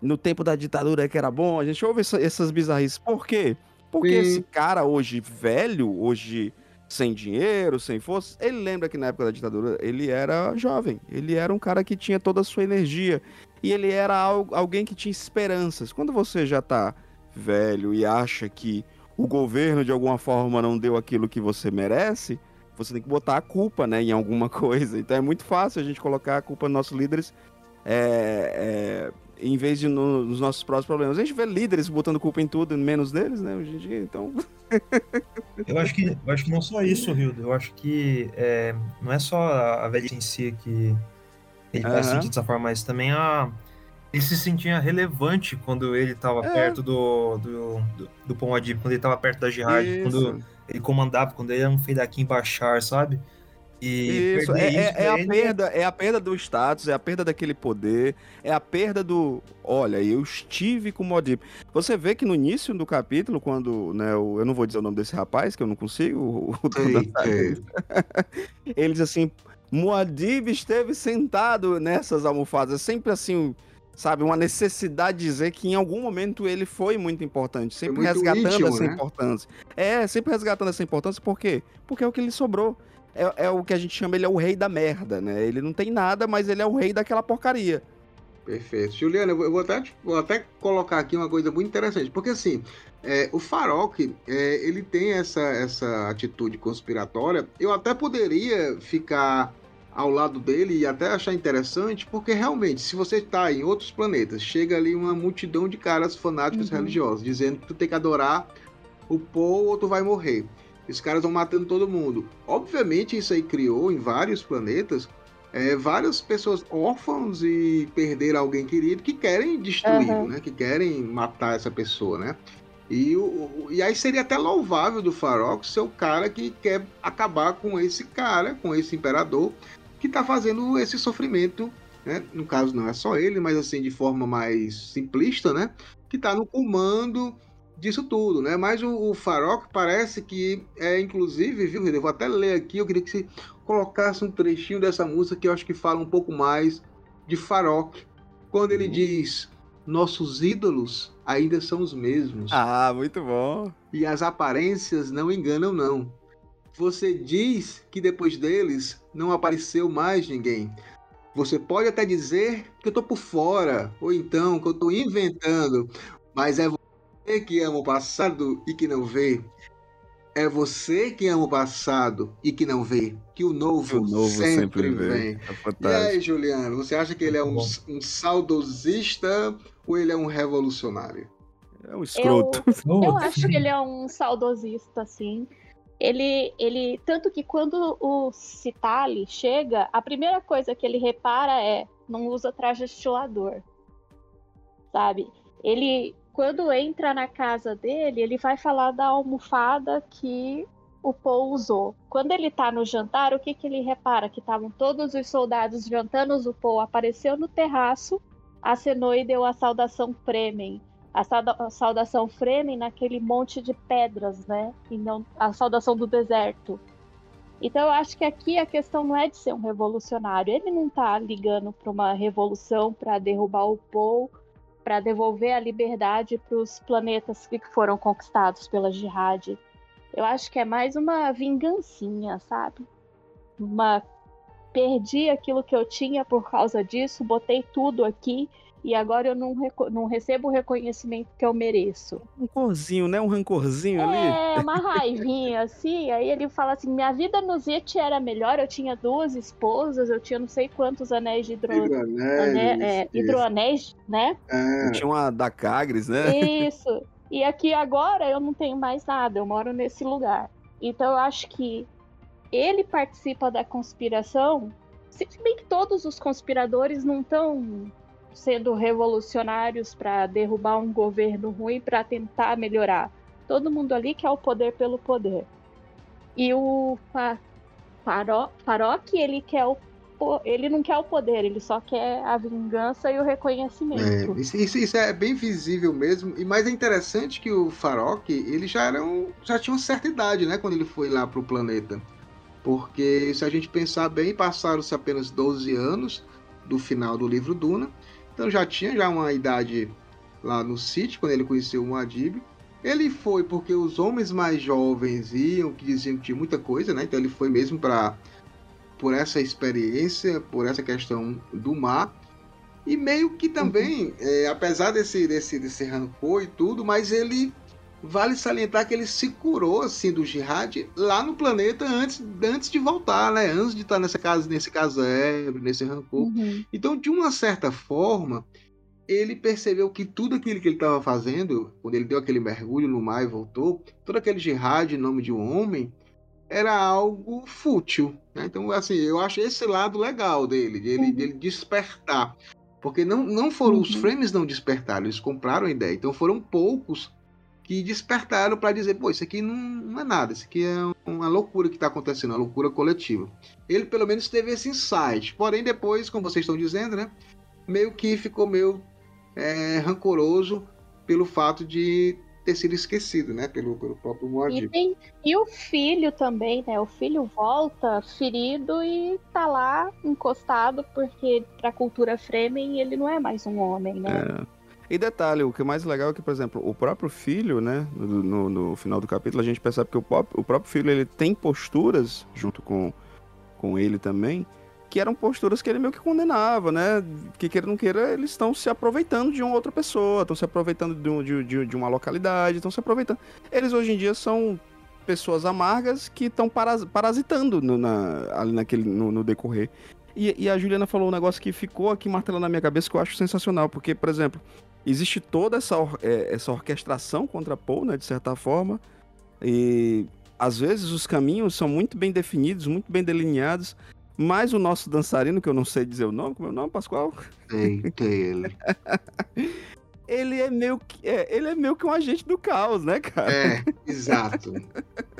No tempo da ditadura é que era bom. A gente ouve essa, essas bizarrices. Por quê? Porque Sim. esse cara hoje velho, hoje sem dinheiro, sem força, ele lembra que na época da ditadura ele era jovem. Ele era um cara que tinha toda a sua energia e ele era alguém que tinha esperanças. Quando você já tá velho e acha que o governo de alguma forma não deu aquilo que você merece, você tem que botar a culpa, né, em alguma coisa. Então é muito fácil a gente colocar a culpa nos nossos líderes é, é, em vez de no, nos nossos próprios problemas. A gente vê líderes botando culpa em tudo, menos deles, né, hoje em dia, então... eu, acho que, eu acho que não só isso, Rildo. Eu acho que é, não é só a velhice em si que ele uhum. vai sentir dessa forma, mas também a. Ele se sentia relevante quando ele estava é. perto do, do, do, do Pomadib, quando ele estava perto da Jihad, Isso. quando ele comandava, quando ele era um Feidaquim Bashar, sabe? E isso, é, isso é, é a perda, é a perda do status, é a perda daquele poder, é a perda do. Olha, eu estive com o Modib. Você vê que no início do capítulo, quando, né, eu não vou dizer o nome desse rapaz, que eu não consigo. O, ele diz assim: Muad'Dib esteve sentado nessas almofadas, sempre assim, sabe, uma necessidade de dizer que em algum momento ele foi muito importante, sempre muito resgatando íntimo, essa né? importância. É, sempre resgatando essa importância, por quê? Porque é o que ele sobrou. É, é, o que a gente chama, ele é o rei da merda, né? Ele não tem nada, mas ele é o rei daquela porcaria. Perfeito. Juliana, eu vou até, vou até colocar aqui uma coisa muito interessante, porque assim, é, o Farok, é, ele tem essa, essa atitude conspiratória. Eu até poderia ficar ao lado dele e até achar interessante, porque realmente, se você está em outros planetas, chega ali uma multidão de caras fanáticos uhum. religiosos, dizendo que tu tem que adorar o Paul ou tu vai morrer. Os caras vão matando todo mundo. Obviamente, isso aí criou em vários planetas é, várias pessoas órfãos e perder alguém querido que querem destruir, uhum. né? Que querem matar essa pessoa, né? E, o, e aí seria até louvável do Farok ser o cara que quer acabar com esse cara, com esse imperador, que está fazendo esse sofrimento, né? No caso não é só ele, mas assim de forma mais simplista, né? Que está no comando disso tudo, né? Mas o, o parece que é inclusive, viu? Eu vou até ler aqui, eu queria que você colocasse um trechinho dessa música que eu acho que fala um pouco mais de Farok, quando ele uhum. diz: "Nossos ídolos ainda são os mesmos". Ah, muito bom. E as aparências não enganam não. Você diz que depois deles não apareceu mais ninguém. Você pode até dizer que eu tô por fora, ou então que eu tô inventando, mas é você que ama o passado e que não vê. É você que ama o passado e que não vê. Que o novo, o novo sempre, sempre vem. É e aí, Juliano, você acha que ele é um, um saudosista ou ele é um revolucionário? É um escroto. Eu, eu acho que ele é um saudosista, sim. Ele, ele, tanto que quando o Citali chega, a primeira coisa que ele repara é não usa traje estilador, sabe? Ele, quando entra na casa dele, ele vai falar da almofada que o Paul usou. Quando ele tá no jantar, o que que ele repara? Que estavam todos os soldados jantando, o Paul apareceu no terraço, acenou e deu a saudação Fremen a, sauda a saudação Fremen naquele monte de pedras, né? E não a saudação do deserto. Então eu acho que aqui a questão não é de ser um revolucionário. Ele não está ligando para uma revolução para derrubar o Paul, para devolver a liberdade para os planetas que foram conquistados pela Jihad. Eu acho que é mais uma vingancinha, sabe? Uma perdi aquilo que eu tinha por causa disso, botei tudo aqui e agora eu não, não recebo o reconhecimento que eu mereço. Um corzinho, né? Um rancorzinho é, ali. É, uma raivinha, assim. Aí ele fala assim: minha vida no Zit era melhor, eu tinha duas esposas, eu tinha não sei quantos anéis de hidro... hidroanéis, é, hidroanéis, né? É. Tinha uma da Cagres, né? Isso. E aqui agora eu não tenho mais nada, eu moro nesse lugar. Então eu acho que ele participa da conspiração, se bem que todos os conspiradores não estão sendo revolucionários para derrubar um governo ruim para tentar melhorar. Todo mundo ali quer o poder pelo poder. E o Fa Farok, ele quer o ele não quer o poder, ele só quer a vingança e o reconhecimento. É, isso, isso, isso, é bem visível mesmo. E mais é interessante que o Farok, ele já era um, já tinha uma certa idade, né, quando ele foi lá para o planeta. Porque se a gente pensar bem, passaram-se apenas 12 anos do final do livro Duna. Então já tinha já uma idade lá no sítio, quando ele conheceu o Muad'Dib. Ele foi porque os homens mais jovens iam, que diziam que tinha muita coisa, né? Então ele foi mesmo para por essa experiência, por essa questão do mar. E meio que também, uhum. é, apesar desse, desse, desse rancor e tudo, mas ele vale salientar que ele se curou assim do jihad lá no planeta antes, antes de voltar, né? Antes de estar nessa casa, nesse casebre, nesse rancor. Uhum. Então, de uma certa forma, ele percebeu que tudo aquilo que ele estava fazendo, quando ele deu aquele mergulho no mar e voltou, todo aquele jihad em nome de um homem, era algo fútil. Né? Então, assim, eu acho esse lado legal dele, de ele, uhum. de ele despertar. Porque não, não foram, uhum. os frames não despertaram, eles compraram a ideia. Então foram poucos que despertaram para dizer, pô, isso aqui não, não, é nada, isso aqui é uma loucura que está acontecendo, uma loucura coletiva. Ele pelo menos teve esse insight, porém depois, como vocês estão dizendo, né, meio que ficou meio é, rancoroso pelo fato de ter sido esquecido, né, pelo, pelo próprio Moadib. E, e o filho também, né, o filho volta ferido e tá lá encostado porque para a cultura Fremen ele não é mais um homem, né. É. E detalhe, o que é mais legal é que, por exemplo, o próprio filho, né, no, no, no final do capítulo, a gente percebe que o, pop, o próprio filho ele tem posturas, junto com, com ele também, que eram posturas que ele meio que condenava, né? Que queira ou não queira, eles estão se aproveitando de uma outra pessoa, estão se aproveitando de, de, de uma localidade, estão se aproveitando. Eles hoje em dia são pessoas amargas que estão parasitando no, na, ali naquele, no, no decorrer. E, e, a Juliana falou um negócio que ficou aqui martelando na minha cabeça que eu acho sensacional, porque, por exemplo, existe toda essa, or é, essa orquestração contra Paul, né, de certa forma, e às vezes os caminhos são muito bem definidos, muito bem delineados, mas o nosso dançarino, que eu não sei dizer o nome, como é o nome, Pascoal? Eita, ele. ele é meio que é, ele é meio que um agente do caos, né, cara? É, exato.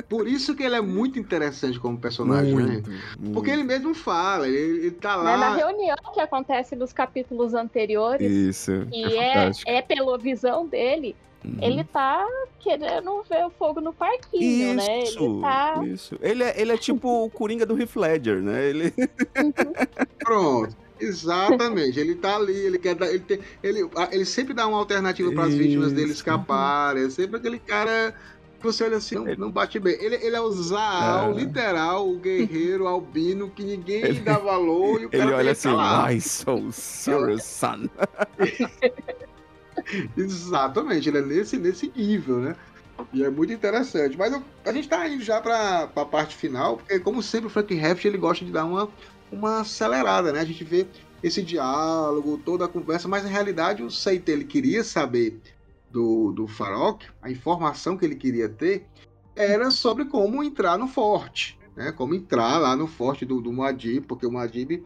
Por isso que ele é muito interessante como personagem, né? muito, né? Muito. Porque ele mesmo fala, ele, ele tá lá. É na reunião que acontece nos capítulos anteriores. Isso. E é, é, é pela visão dele. Uhum. Ele tá querendo ver o fogo no parquinho, isso, né? Ele tá. Isso. Ele é, ele é tipo o Coringa do Heath Ledger, né? Ele... Uhum. Pronto. Exatamente, ele tá ali, ele quer dar, ele, tem, ele, ele sempre dá uma alternativa para as vítimas dele escaparem, é sempre aquele cara que você olha assim, não, não bate bem. Ele, ele é o Zaal, é. literal, o guerreiro albino que ninguém ele, dá valor e o cara Ele olha assim, why so serious, son? Exatamente, ele é nesse, nesse nível, né? E é muito interessante. Mas eu, a gente tá indo já pra, pra parte final, porque como sempre o Frank Heft ele gosta de dar uma uma acelerada, né? A gente vê esse diálogo, toda a conversa, mas na realidade o Seite ele queria saber do, do Farok, a informação que ele queria ter era sobre como entrar no forte, né? Como entrar lá no forte do, do Muad'Dib, porque o Muad'Dib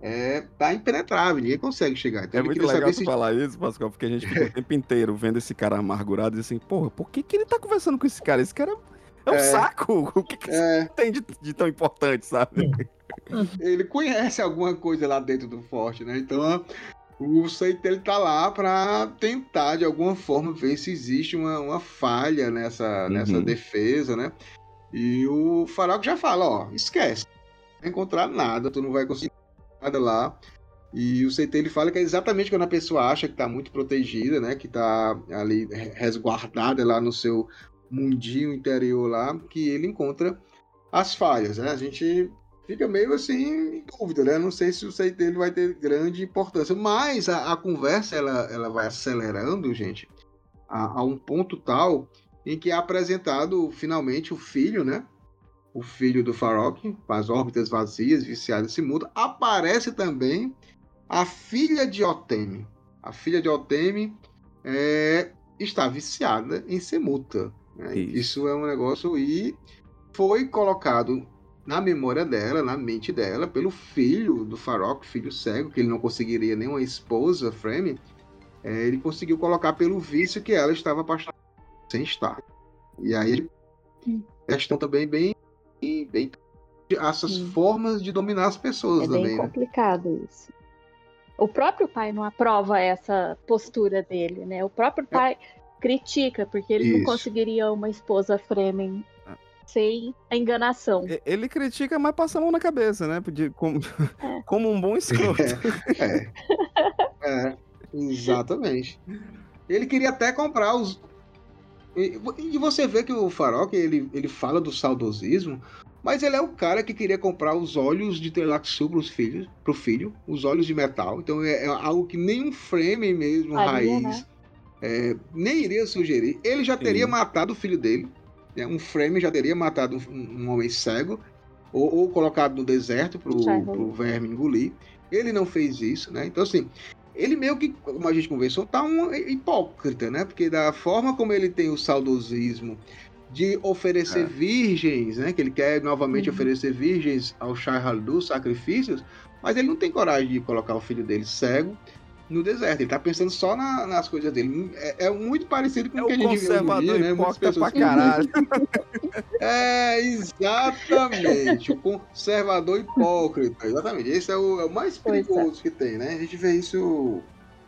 é, tá impenetrável, ninguém consegue chegar. Então, é muito legal se... falar isso, Pascal, porque a gente fica o tempo inteiro vendo esse cara amargurado e assim, porra, por que, que ele tá conversando com esse cara? Esse cara é um é, saco! O que, que é, tem de, de, tão importante, sabe? Ele conhece alguma coisa lá dentro do forte, né? Então o Seite ele tá lá para tentar de alguma forma ver se existe uma, uma falha nessa, uhum. nessa defesa, né? E o Farol já fala, ó, esquece, não vai encontrar nada, tu não vai conseguir nada lá. E o CT ele fala que é exatamente quando a pessoa acha que está muito protegida, né, que está ali resguardada lá no seu mundinho interior lá, que ele encontra as falhas, né? A gente fica meio assim em dúvida, né? Não sei se o sei dele vai ter grande importância, mas a, a conversa ela, ela vai acelerando, gente, a, a, um ponto tal em que é apresentado finalmente o filho, né? O filho do Farok, com as órbitas vazias, viciadas se muda. Aparece também a filha de Otemi. A filha de Otemi é, está viciada em Semuta. Né? Isso. Isso é um negócio e foi colocado na memória dela, na mente dela, pelo filho do Farok, filho cego, que ele não conseguiria nem uma esposa, Frame, é, ele conseguiu colocar pelo vício que ela estava apaixonada sem estar. E aí, questão também bem, bem essas Sim. formas de dominar as pessoas é também. É bem complicado né? isso. O próprio pai não aprova essa postura dele, né? O próprio é. pai é. critica porque ele isso. não conseguiria uma esposa Fremen sem a enganação. Ele critica, mas passa a mão na cabeça, né? Como, é. como um bom escroto. É, é, é, exatamente. Ele queria até comprar os. E, você vê que o Farok ele, ele fala do saudosismo, mas ele é o cara que queria comprar os olhos de Telaxu para filhos, pro filho, os olhos de metal. Então é, é algo que nem um frame mesmo, Faria, raiz, né? é, nem iria sugerir. Ele já teria Sim. matado o filho dele né? Um frame já teria matado um, um homem cego ou, ou, colocado no deserto para o verme engolir. Ele não fez isso, né? Então, assim, ele meio que, como a gente conversou, tá um hipócrita, né? Porque da forma como ele tem o saudosismo de oferecer é. virgens, né? Que ele quer novamente uhum. oferecer virgens ao Shai Haldu, sacrifícios, mas ele não tem coragem de colocar o filho dele cego no deserto. Ele tá pensando só na, nas coisas dele. É, é, muito parecido com é o que a gente viu no dia, né? Muitas pessoas pra caralho. é, exatamente. O conservador hipócrita. Exatamente. Esse é o, é o mais é. perigoso é. que tem, né? A gente vê isso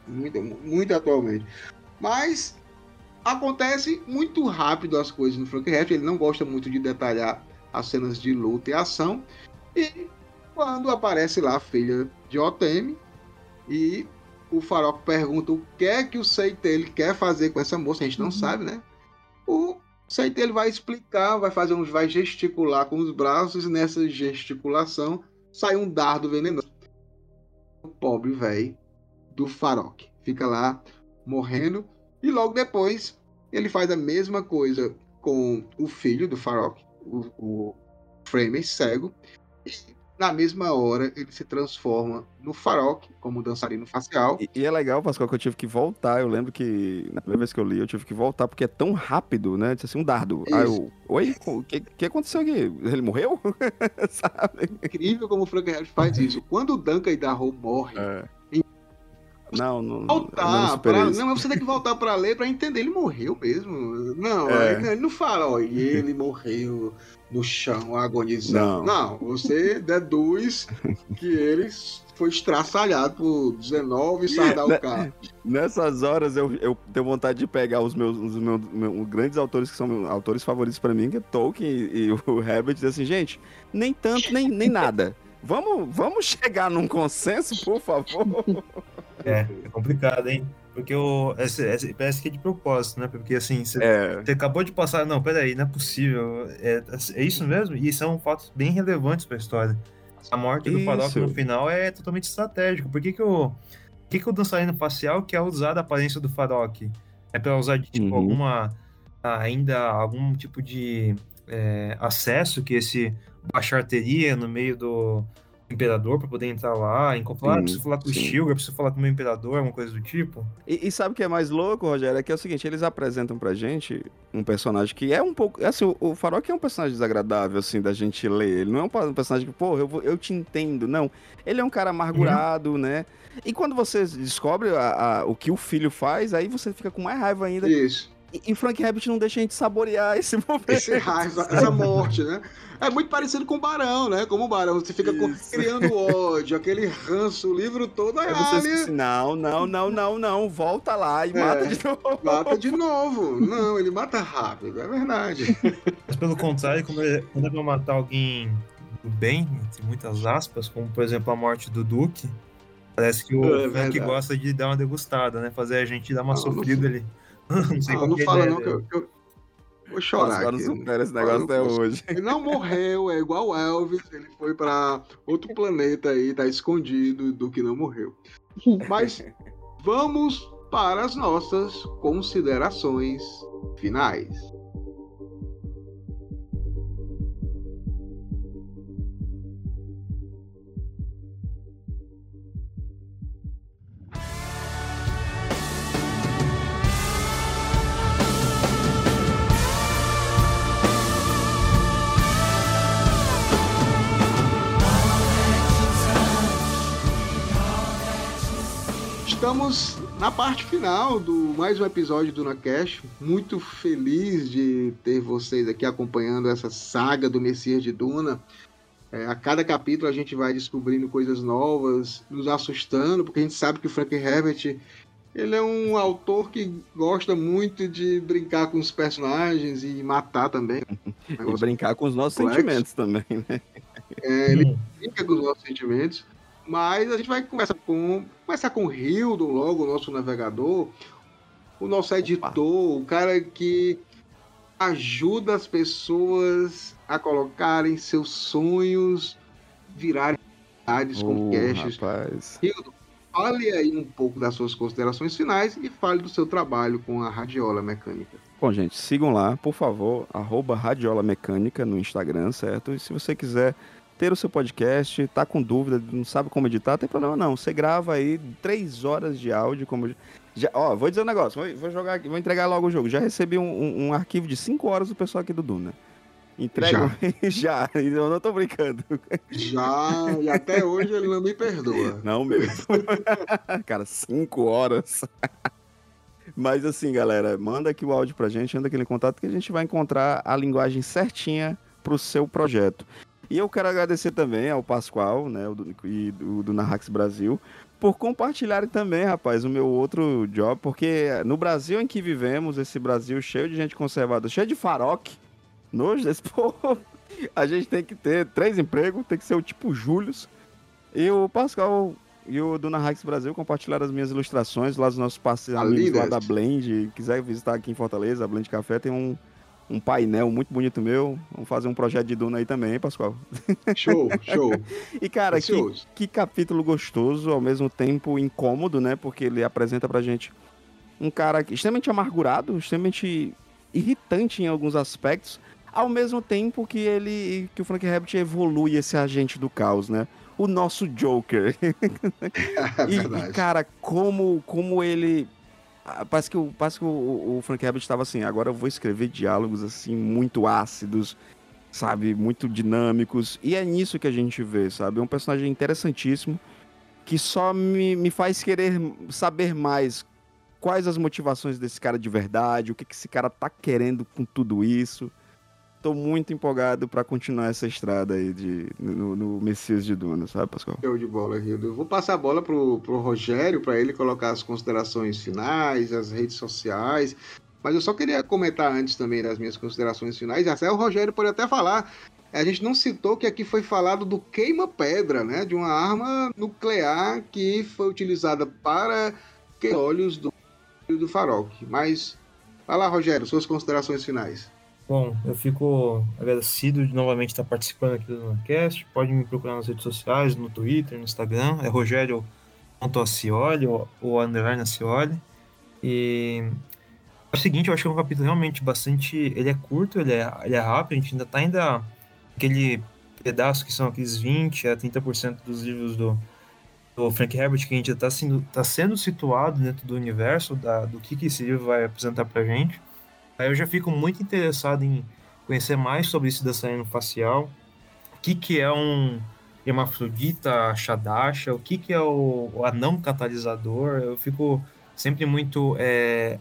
muito, muito atualmente. Mas acontece muito rápido as coisas no Frank Herbert. Ele não gosta muito de detalhar as cenas de luta e ação. E quando aparece lá a filha de Otemi e o Farol pergunta o que é que o Seite ele quer fazer com essa moça, a gente não uhum. sabe, né? O Seite ele vai explicar, vai fazer uns, vai gesticular com os braços e nessa gesticulação sai um dardo venenoso. O pobre velho do Farok fica lá morrendo e logo depois ele faz a mesma coisa com o filho do Farok, o, o Framer cego, e na mesma hora ele se transforma no Farok, como dançarino facial. E, e, é legal, Pascoal, que eu tive que voltar. Eu lembro que na primeira vez que eu li, eu tive que voltar, porque é tão rápido, né? Disse assim, um dardo. Isso. Aí eu, oi, o que, que aconteceu aqui? Ele morreu? Sabe? Incrível como o Frank Harris faz isso. Quando o Duncan e Darrow morrem, é. Não, não. Voltar não, pra, não, mas você tem que voltar para ler para entender. Ele morreu mesmo. Não, é. ele não fala, ó, e ele morreu no chão agonizando. Não, não você deduz que ele foi estraçalhado por 19 Sardaucar. Nessas horas eu, eu tenho vontade de pegar os meus, os meus, meus grandes autores que são meus autores favoritos para mim, que é Tolkien e, e o Herbert, e dizer assim, gente, nem tanto, nem, nem nada. Vamos, vamos chegar num consenso, por favor. É, é complicado, hein? Porque esse, parece que é de propósito, né? Porque assim, você, é. acabou de passar. Não, peraí, não é possível. É, é isso mesmo? E são fatos bem relevantes para a história. A morte do Farok no final é totalmente estratégico. Por que, que o. Que, que o dançarino facial quer usar da aparência do Farok? É para usar de tipo uhum. alguma. ainda algum tipo de é, acesso que esse Bachar teria no meio do imperador para poder entrar lá, em falar, ah, preciso falar com sim. o Stilgar, preciso falar com o meu imperador, alguma coisa do tipo. E, e, sabe o que é mais louco, Rogério? É que é o seguinte, eles apresentam pra gente um personagem que é um pouco. Assim, o, o Farok é um personagem desagradável, assim, da gente ler. Ele não é um personagem que, pô, eu, eu te entendo. Não. Ele é um cara amargurado, uhum. né? E quando você descobre a, a, o que o filho faz, aí você fica com mais raiva ainda. Isso. E, e Frank Rabbit não deixa a gente saborear esse momento. Esse raiva, essa morte, né? É muito parecido com o Barão, né? Como o Barão, você fica criando ódio, aquele ranço, o livro todo. Aí, você ali... Assim, não, não, não, não, não, volta lá e é, mata de novo. Mata de novo. Não, ele mata rápido, é verdade. Mas pelo contrário, quando ele, quando ele vai matar alguém do bem, entre muitas aspas, como por exemplo a morte do Duque, parece que o é Frank gosta de dar uma degustada, né? Fazer a gente dar uma não, sofrida não... ali. não sei não, não fala não, que eu, eu, Vou chorar. Aqui. supera esse negócio até hoje. Ele não morreu, é igual o Elvis, ele foi pra outro planeta aí, tá escondido do que não morreu. Mas vamos para as nossas considerações finais. Estamos na parte final do mais um episódio do Nacast. Muito feliz de ter vocês aqui acompanhando essa saga do Messias de Duna. É, a cada capítulo a gente vai descobrindo coisas novas, nos assustando, porque a gente sabe que o Frank Herbert ele é um autor que gosta muito de brincar com os personagens e matar também. E brincar com os nossos complexo. sentimentos também, né? É, ele brinca com os nossos sentimentos. Mas a gente vai começar com começar com o Hildon logo, o nosso navegador, o nosso editor, o cara que ajuda as pessoas a colocarem seus sonhos virarem realidades com Ô, caches. rapaz. Hildon, fale aí um pouco das suas considerações finais e fale do seu trabalho com a radiola mecânica. Bom, gente, sigam lá, por favor, arroba Radiola Mecânica no Instagram, certo? E se você quiser ter o seu podcast, tá com dúvida, não sabe como editar, tem problema não. Você grava aí três horas de áudio, como. Já, ó, vou dizer um negócio, vou, vou jogar aqui, vou entregar logo o jogo. Já recebi um, um- um arquivo de cinco horas do pessoal aqui do Duna. Entrega já, eu não tô brincando. Já, e até hoje ele não me perdoa. Não mesmo. Cara, cinco horas. Mas assim, galera, manda aqui o áudio pra gente, anda aquele contato que a gente vai encontrar a linguagem certinha pro seu projeto. E eu quero agradecer também ao Pascoal, né, o do, e do, do Narrax Brasil, por compartilharem também, rapaz, o meu outro job, porque no Brasil em que vivemos, esse Brasil cheio de gente conservada, cheio de faroque, nojo desse povo, a gente tem que ter três empregos, tem que ser o tipo Július. E o Pascal e o do Narrax Brasil compartilharam as minhas ilustrações lá dos nossos parceiros lá da Blend. Quiser visitar aqui em Fortaleza, a Blend Café tem um, um painel muito bonito meu. Vamos fazer um projeto de Duna aí também, hein, Pascoal? Show, show. E, cara, que, que capítulo gostoso, ao mesmo tempo incômodo, né? Porque ele apresenta pra gente um cara extremamente amargurado, extremamente irritante em alguns aspectos, ao mesmo tempo que ele que o Frank Herbert evolui esse agente do caos, né? O nosso Joker. É E, e, cara, como, como ele. Parece que, o, parece que o, o Frank Herbert estava assim, agora eu vou escrever diálogos assim, muito ácidos, sabe? Muito dinâmicos. E é nisso que a gente vê, sabe? É um personagem interessantíssimo que só me, me faz querer saber mais quais as motivações desse cara de verdade, o que, que esse cara tá querendo com tudo isso. Tô muito empolgado pra continuar essa estrada aí de, no, no Messias de Duna, sabe, Pascoal? Show de bola, Rildo. Eu vou passar a bola pro, pro Rogério para ele colocar as considerações finais, as redes sociais. Mas eu só queria comentar antes também das minhas considerações finais. Até o Rogério pode até falar. A gente não citou que aqui foi falado do queima-pedra, né? De uma arma nuclear que foi utilizada para olhos do, do Faroque. Mas vai lá, Rogério, suas considerações finais. Bom, eu fico agradecido de novamente estar participando aqui do Dunacast. Pode me procurar nas redes sociais, no Twitter, no Instagram. É Rogério.acioli ou, ou underline Acioli. E é o seguinte, eu acho que é um capítulo realmente bastante. Ele é curto, ele é, ele é rápido, a gente ainda tá ainda aquele pedaço que são aqueles 20 a 30% dos livros do, do Frank Herbert que a gente está sendo, tá sendo situado dentro do universo da, do que, que esse livro vai apresentar pra gente. Aí eu já fico muito interessado em conhecer mais sobre esse dançarino facial, o que, que é um hermafrodita Shadasha, o que, que é o, o anão catalisador. Eu fico sempre muito é,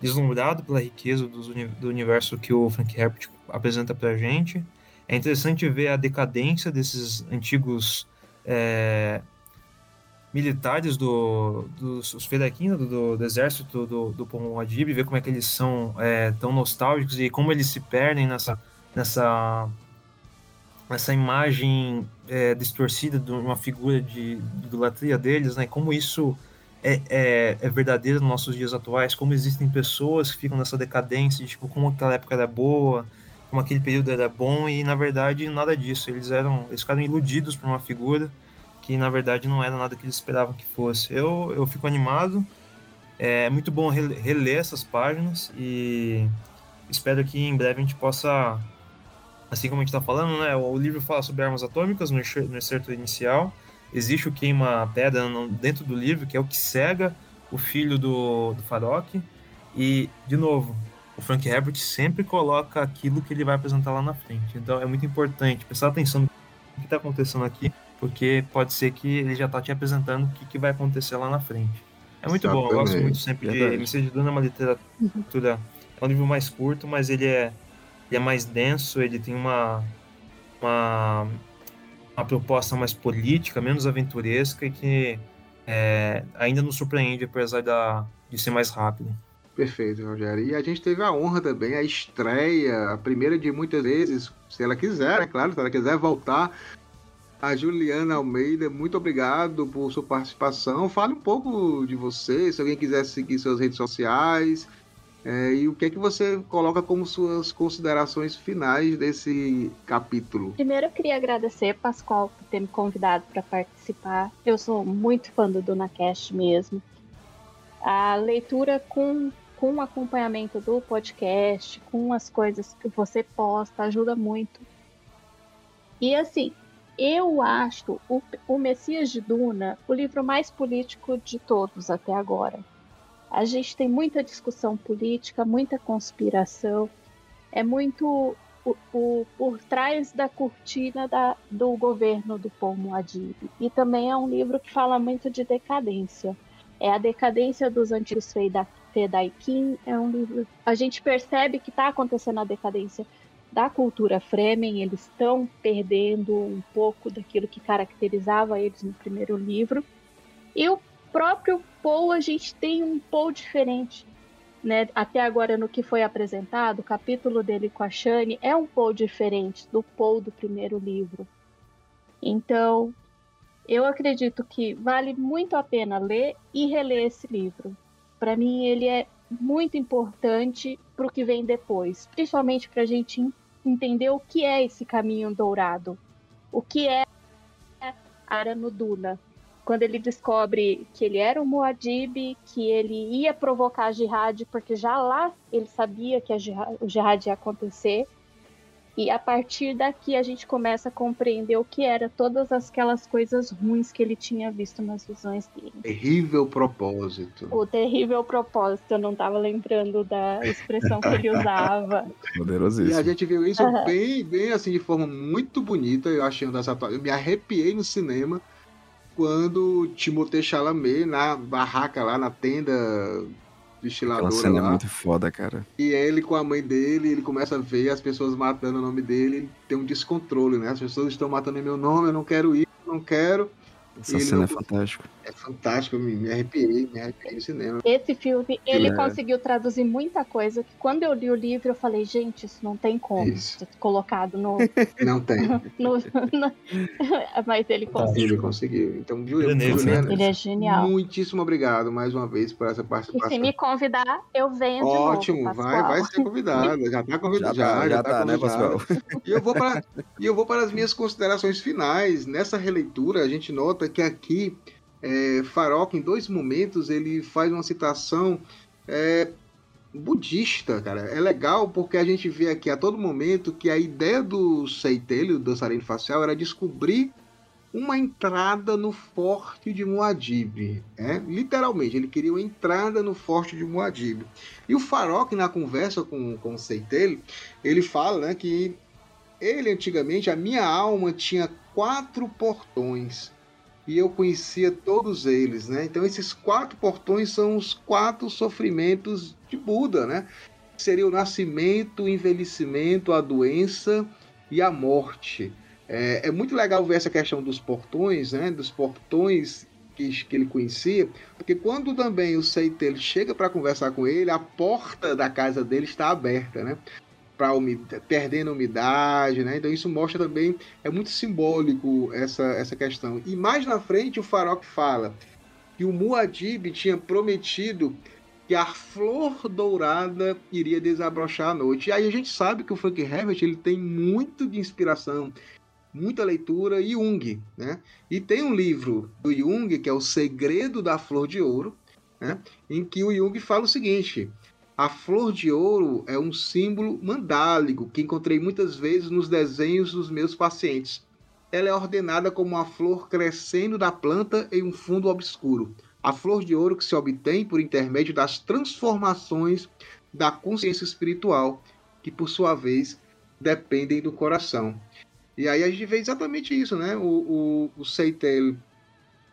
deslumbrado pela riqueza do universo que o Frank Herbert apresenta pra gente. É interessante ver a decadência desses antigos é, militares do, dos os Fedaquim, do, do, do exército do, do Pomon Adib, ver como é que eles são é, tão nostálgicos e como eles se perdem nessa, nessa, nessa imagem é, distorcida de uma figura de, de idolatria deles, né? Como isso é, é, é verdadeira nos nossos dias atuais, como existem pessoas que ficam nessa decadência, de, tipo, como aquela época era boa, como aquele período era bom, e na verdade nada disso. Eles eram, eles ficaram iludidos por uma figura que na verdade não era nada que eles esperavam que fosse. Eu, eu fico animado, é muito bom reler essas páginas e espero que em breve a gente possa, assim como a gente está falando, né? O livro fala sobre armas atômicas no excerto inicial existe o queima-pedra dentro do livro, que é o que cega o filho do, do Farok. E, de novo, o Frank Herbert sempre coloca aquilo que ele vai apresentar lá na frente. Então é muito importante prestar atenção no que está acontecendo aqui, porque pode ser que ele já está te apresentando o que, que vai acontecer lá na frente. É muito Exatamente. bom, eu gosto muito sempre Verdade. de MC de Duna, é uma literatura. É um livro mais curto, mas ele é, ele é mais denso, ele tem uma, uma uma proposta mais política, menos aventuresca e que é, ainda nos surpreende, apesar da, de ser mais rápido. Perfeito, Rogério. E a gente teve a honra também, a estreia, a primeira de muitas vezes, se ela quiser, é claro, se ela quiser voltar. A Juliana Almeida, muito obrigado por sua participação. Fale um pouco de você, se alguém quiser seguir suas redes sociais, é, e o que é que você coloca como suas considerações finais desse capítulo? Primeiro, eu queria agradecer, Pascoal, por ter me convidado para participar. Eu sou muito fã do DunaCast mesmo. A leitura com, com o acompanhamento do podcast, com as coisas que você posta, ajuda muito. E assim, eu acho o, o Messias de Duna o livro mais político de todos até agora a gente tem muita discussão política, muita conspiração, é muito o, o, por trás da cortina da, do governo do Paul Muad'Dib. E também é um livro que fala muito de decadência. É a decadência dos antigos Fedaikin, é um livro... A gente percebe que está acontecendo a decadência da cultura Fremen, eles estão perdendo um pouco daquilo que caracterizava eles no primeiro livro. E o próprio Paul a gente tem um Paul diferente. Né? Até agora, no que foi apresentado, o capítulo dele com a Shane é um Paul diferente do Paul do primeiro livro. Então, eu acredito que vale muito a pena ler e reler esse livro. Para mim, ele é muito importante para o que vem depois, principalmente para a gente entender o que é esse caminho dourado, o que é a Ara no Duna, quando ele descobre que ele era um Muad'Dib, que ele ia provocar a jihad, porque já lá ele sabia que a jihad, o jihad ia acontecer. E a partir daqui a gente começa a compreender o que era todas aquelas coisas ruins que ele tinha visto nas visões dele. Terrível propósito. O terrível propósito, eu não estava lembrando da expressão que ele usava. Poderosíssimo. E a gente viu isso uhum. bem, bem assim, de forma muito bonita, eu achei dessa Eu me arrepiei no cinema quando Timothée Chalamet, na barraca lá, na tenda destiladora Aquela cena é lá, é muito foda, cara. E ele com a mãe dele, ele começa a ver as pessoas matando o nome dele, ele tem um descontrole, né? As pessoas estão matando em meu nome, eu não quero ir, não quero. Essa cena não... é fantástica. É fantástico, eu me, me arrepiei, me arrepiei no cinema. Esse filme, ele é. conseguiu traduzir muita coisa que quando eu li o livro eu falei, gente, isso não tem como isso. ser colocado no... Não tem. no, no... Mas ele conseguiu. Ele conseguiu. Então, Juliana, Juliana, ele é genial. Muitíssimo obrigado mais uma vez por essa participação. E se me convidar, eu venho Ótimo, de novo, vai, vai ser convidada. Já tá convidada. Já, já, já, já tá, tá né, Pascoal? E eu, vou para, e eu vou para as minhas considerações finais. Nessa releitura, a gente nota que aqui é, Farok, em dois momentos, ele faz uma citação é, budista, cara. É legal porque a gente vê aqui a todo momento que a ideia do Seitele, do dançarino facial, era descobrir uma entrada no forte de Muad'Dib. É? Literalmente, ele queria uma entrada no forte de Muad'Dib. E o Farok, na conversa com, com o Seitele, ele fala né, que ele, antigamente, a minha alma tinha quatro portões e eu conhecia todos eles, né? Então esses quatro portões são os quatro sofrimentos de Buda, né? Seria o nascimento, o envelhecimento, a doença e a morte. É, é muito legal ver essa questão dos portões, né? Dos portões que, que ele conhecia, porque quando também o Seitel chega para conversar com ele, a porta da casa dele está aberta, né? Para perdendo umidade, né? Então isso mostra também é muito simbólico essa essa questão. E mais na frente o Farok fala que o Muad'Dib tinha prometido que a flor dourada iria desabrochar à noite. E aí a gente sabe que o Frank Herbert ele tem muito de inspiração, muita leitura Jung, né? E tem um livro do Jung que é O Segredo da Flor de Ouro, né? Em que o Jung fala o seguinte: a flor de ouro é um símbolo mandálico que encontrei muitas vezes nos desenhos dos meus pacientes. Ela é ordenada como uma flor crescendo da planta em um fundo obscuro a flor de ouro que se obtém por intermédio das transformações da consciência espiritual, que por sua vez dependem do coração. E aí a gente vê exatamente isso, né? O, o, o Seitel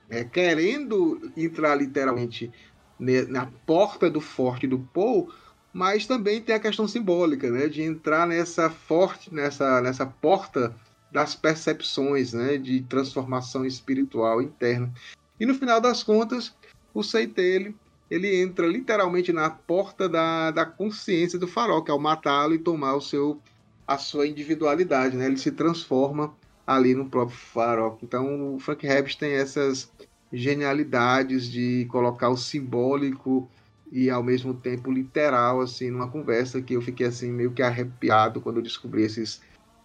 é, querendo entrar literalmente na porta do forte do Paul, mas também tem a questão simbólica, né? De entrar nessa forte, nessa, nessa porta das percepções, né? De transformação espiritual interna. E no final das contas, o Seitele ele entra literalmente na porta da, da consciência do farol, que é ao matá-lo e tomar o seu a sua individualidade, né? Ele se transforma ali no próprio farol. Então o Frank Herbst tem essas genialidades de colocar o simbólico e ao mesmo tempo literal assim numa conversa que eu fiquei assim meio que arrepiado quando eu descobri esses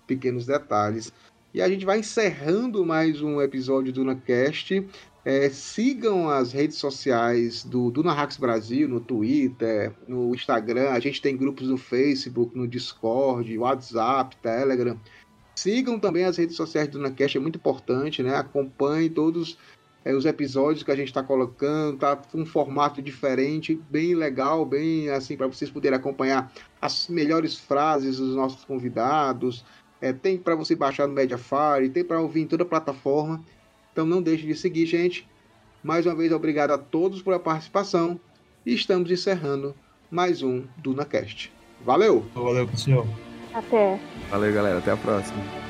pequenos detalhes. E a gente vai encerrando mais um episódio do NaCast. É, sigam as redes sociais do, do Narrax Brasil, no Twitter, no Instagram. A gente tem grupos no Facebook, no Discord, WhatsApp, Telegram. Sigam também as redes sociais do NaCast, é muito importante, né? Acompanhem todos é, os episódios que a gente está colocando, tá com um formato diferente, bem legal, bem assim, para vocês poderem acompanhar as melhores frases dos nossos convidados. É, tem para você baixar no Mediafire, tem para ouvir em toda a plataforma. Então não deixe de seguir, gente. Mais uma vez, obrigado a todos pela participação. E estamos encerrando mais um DunaCast. Valeu! Valeu, pessoal. Até. Valeu, galera. Até a próxima.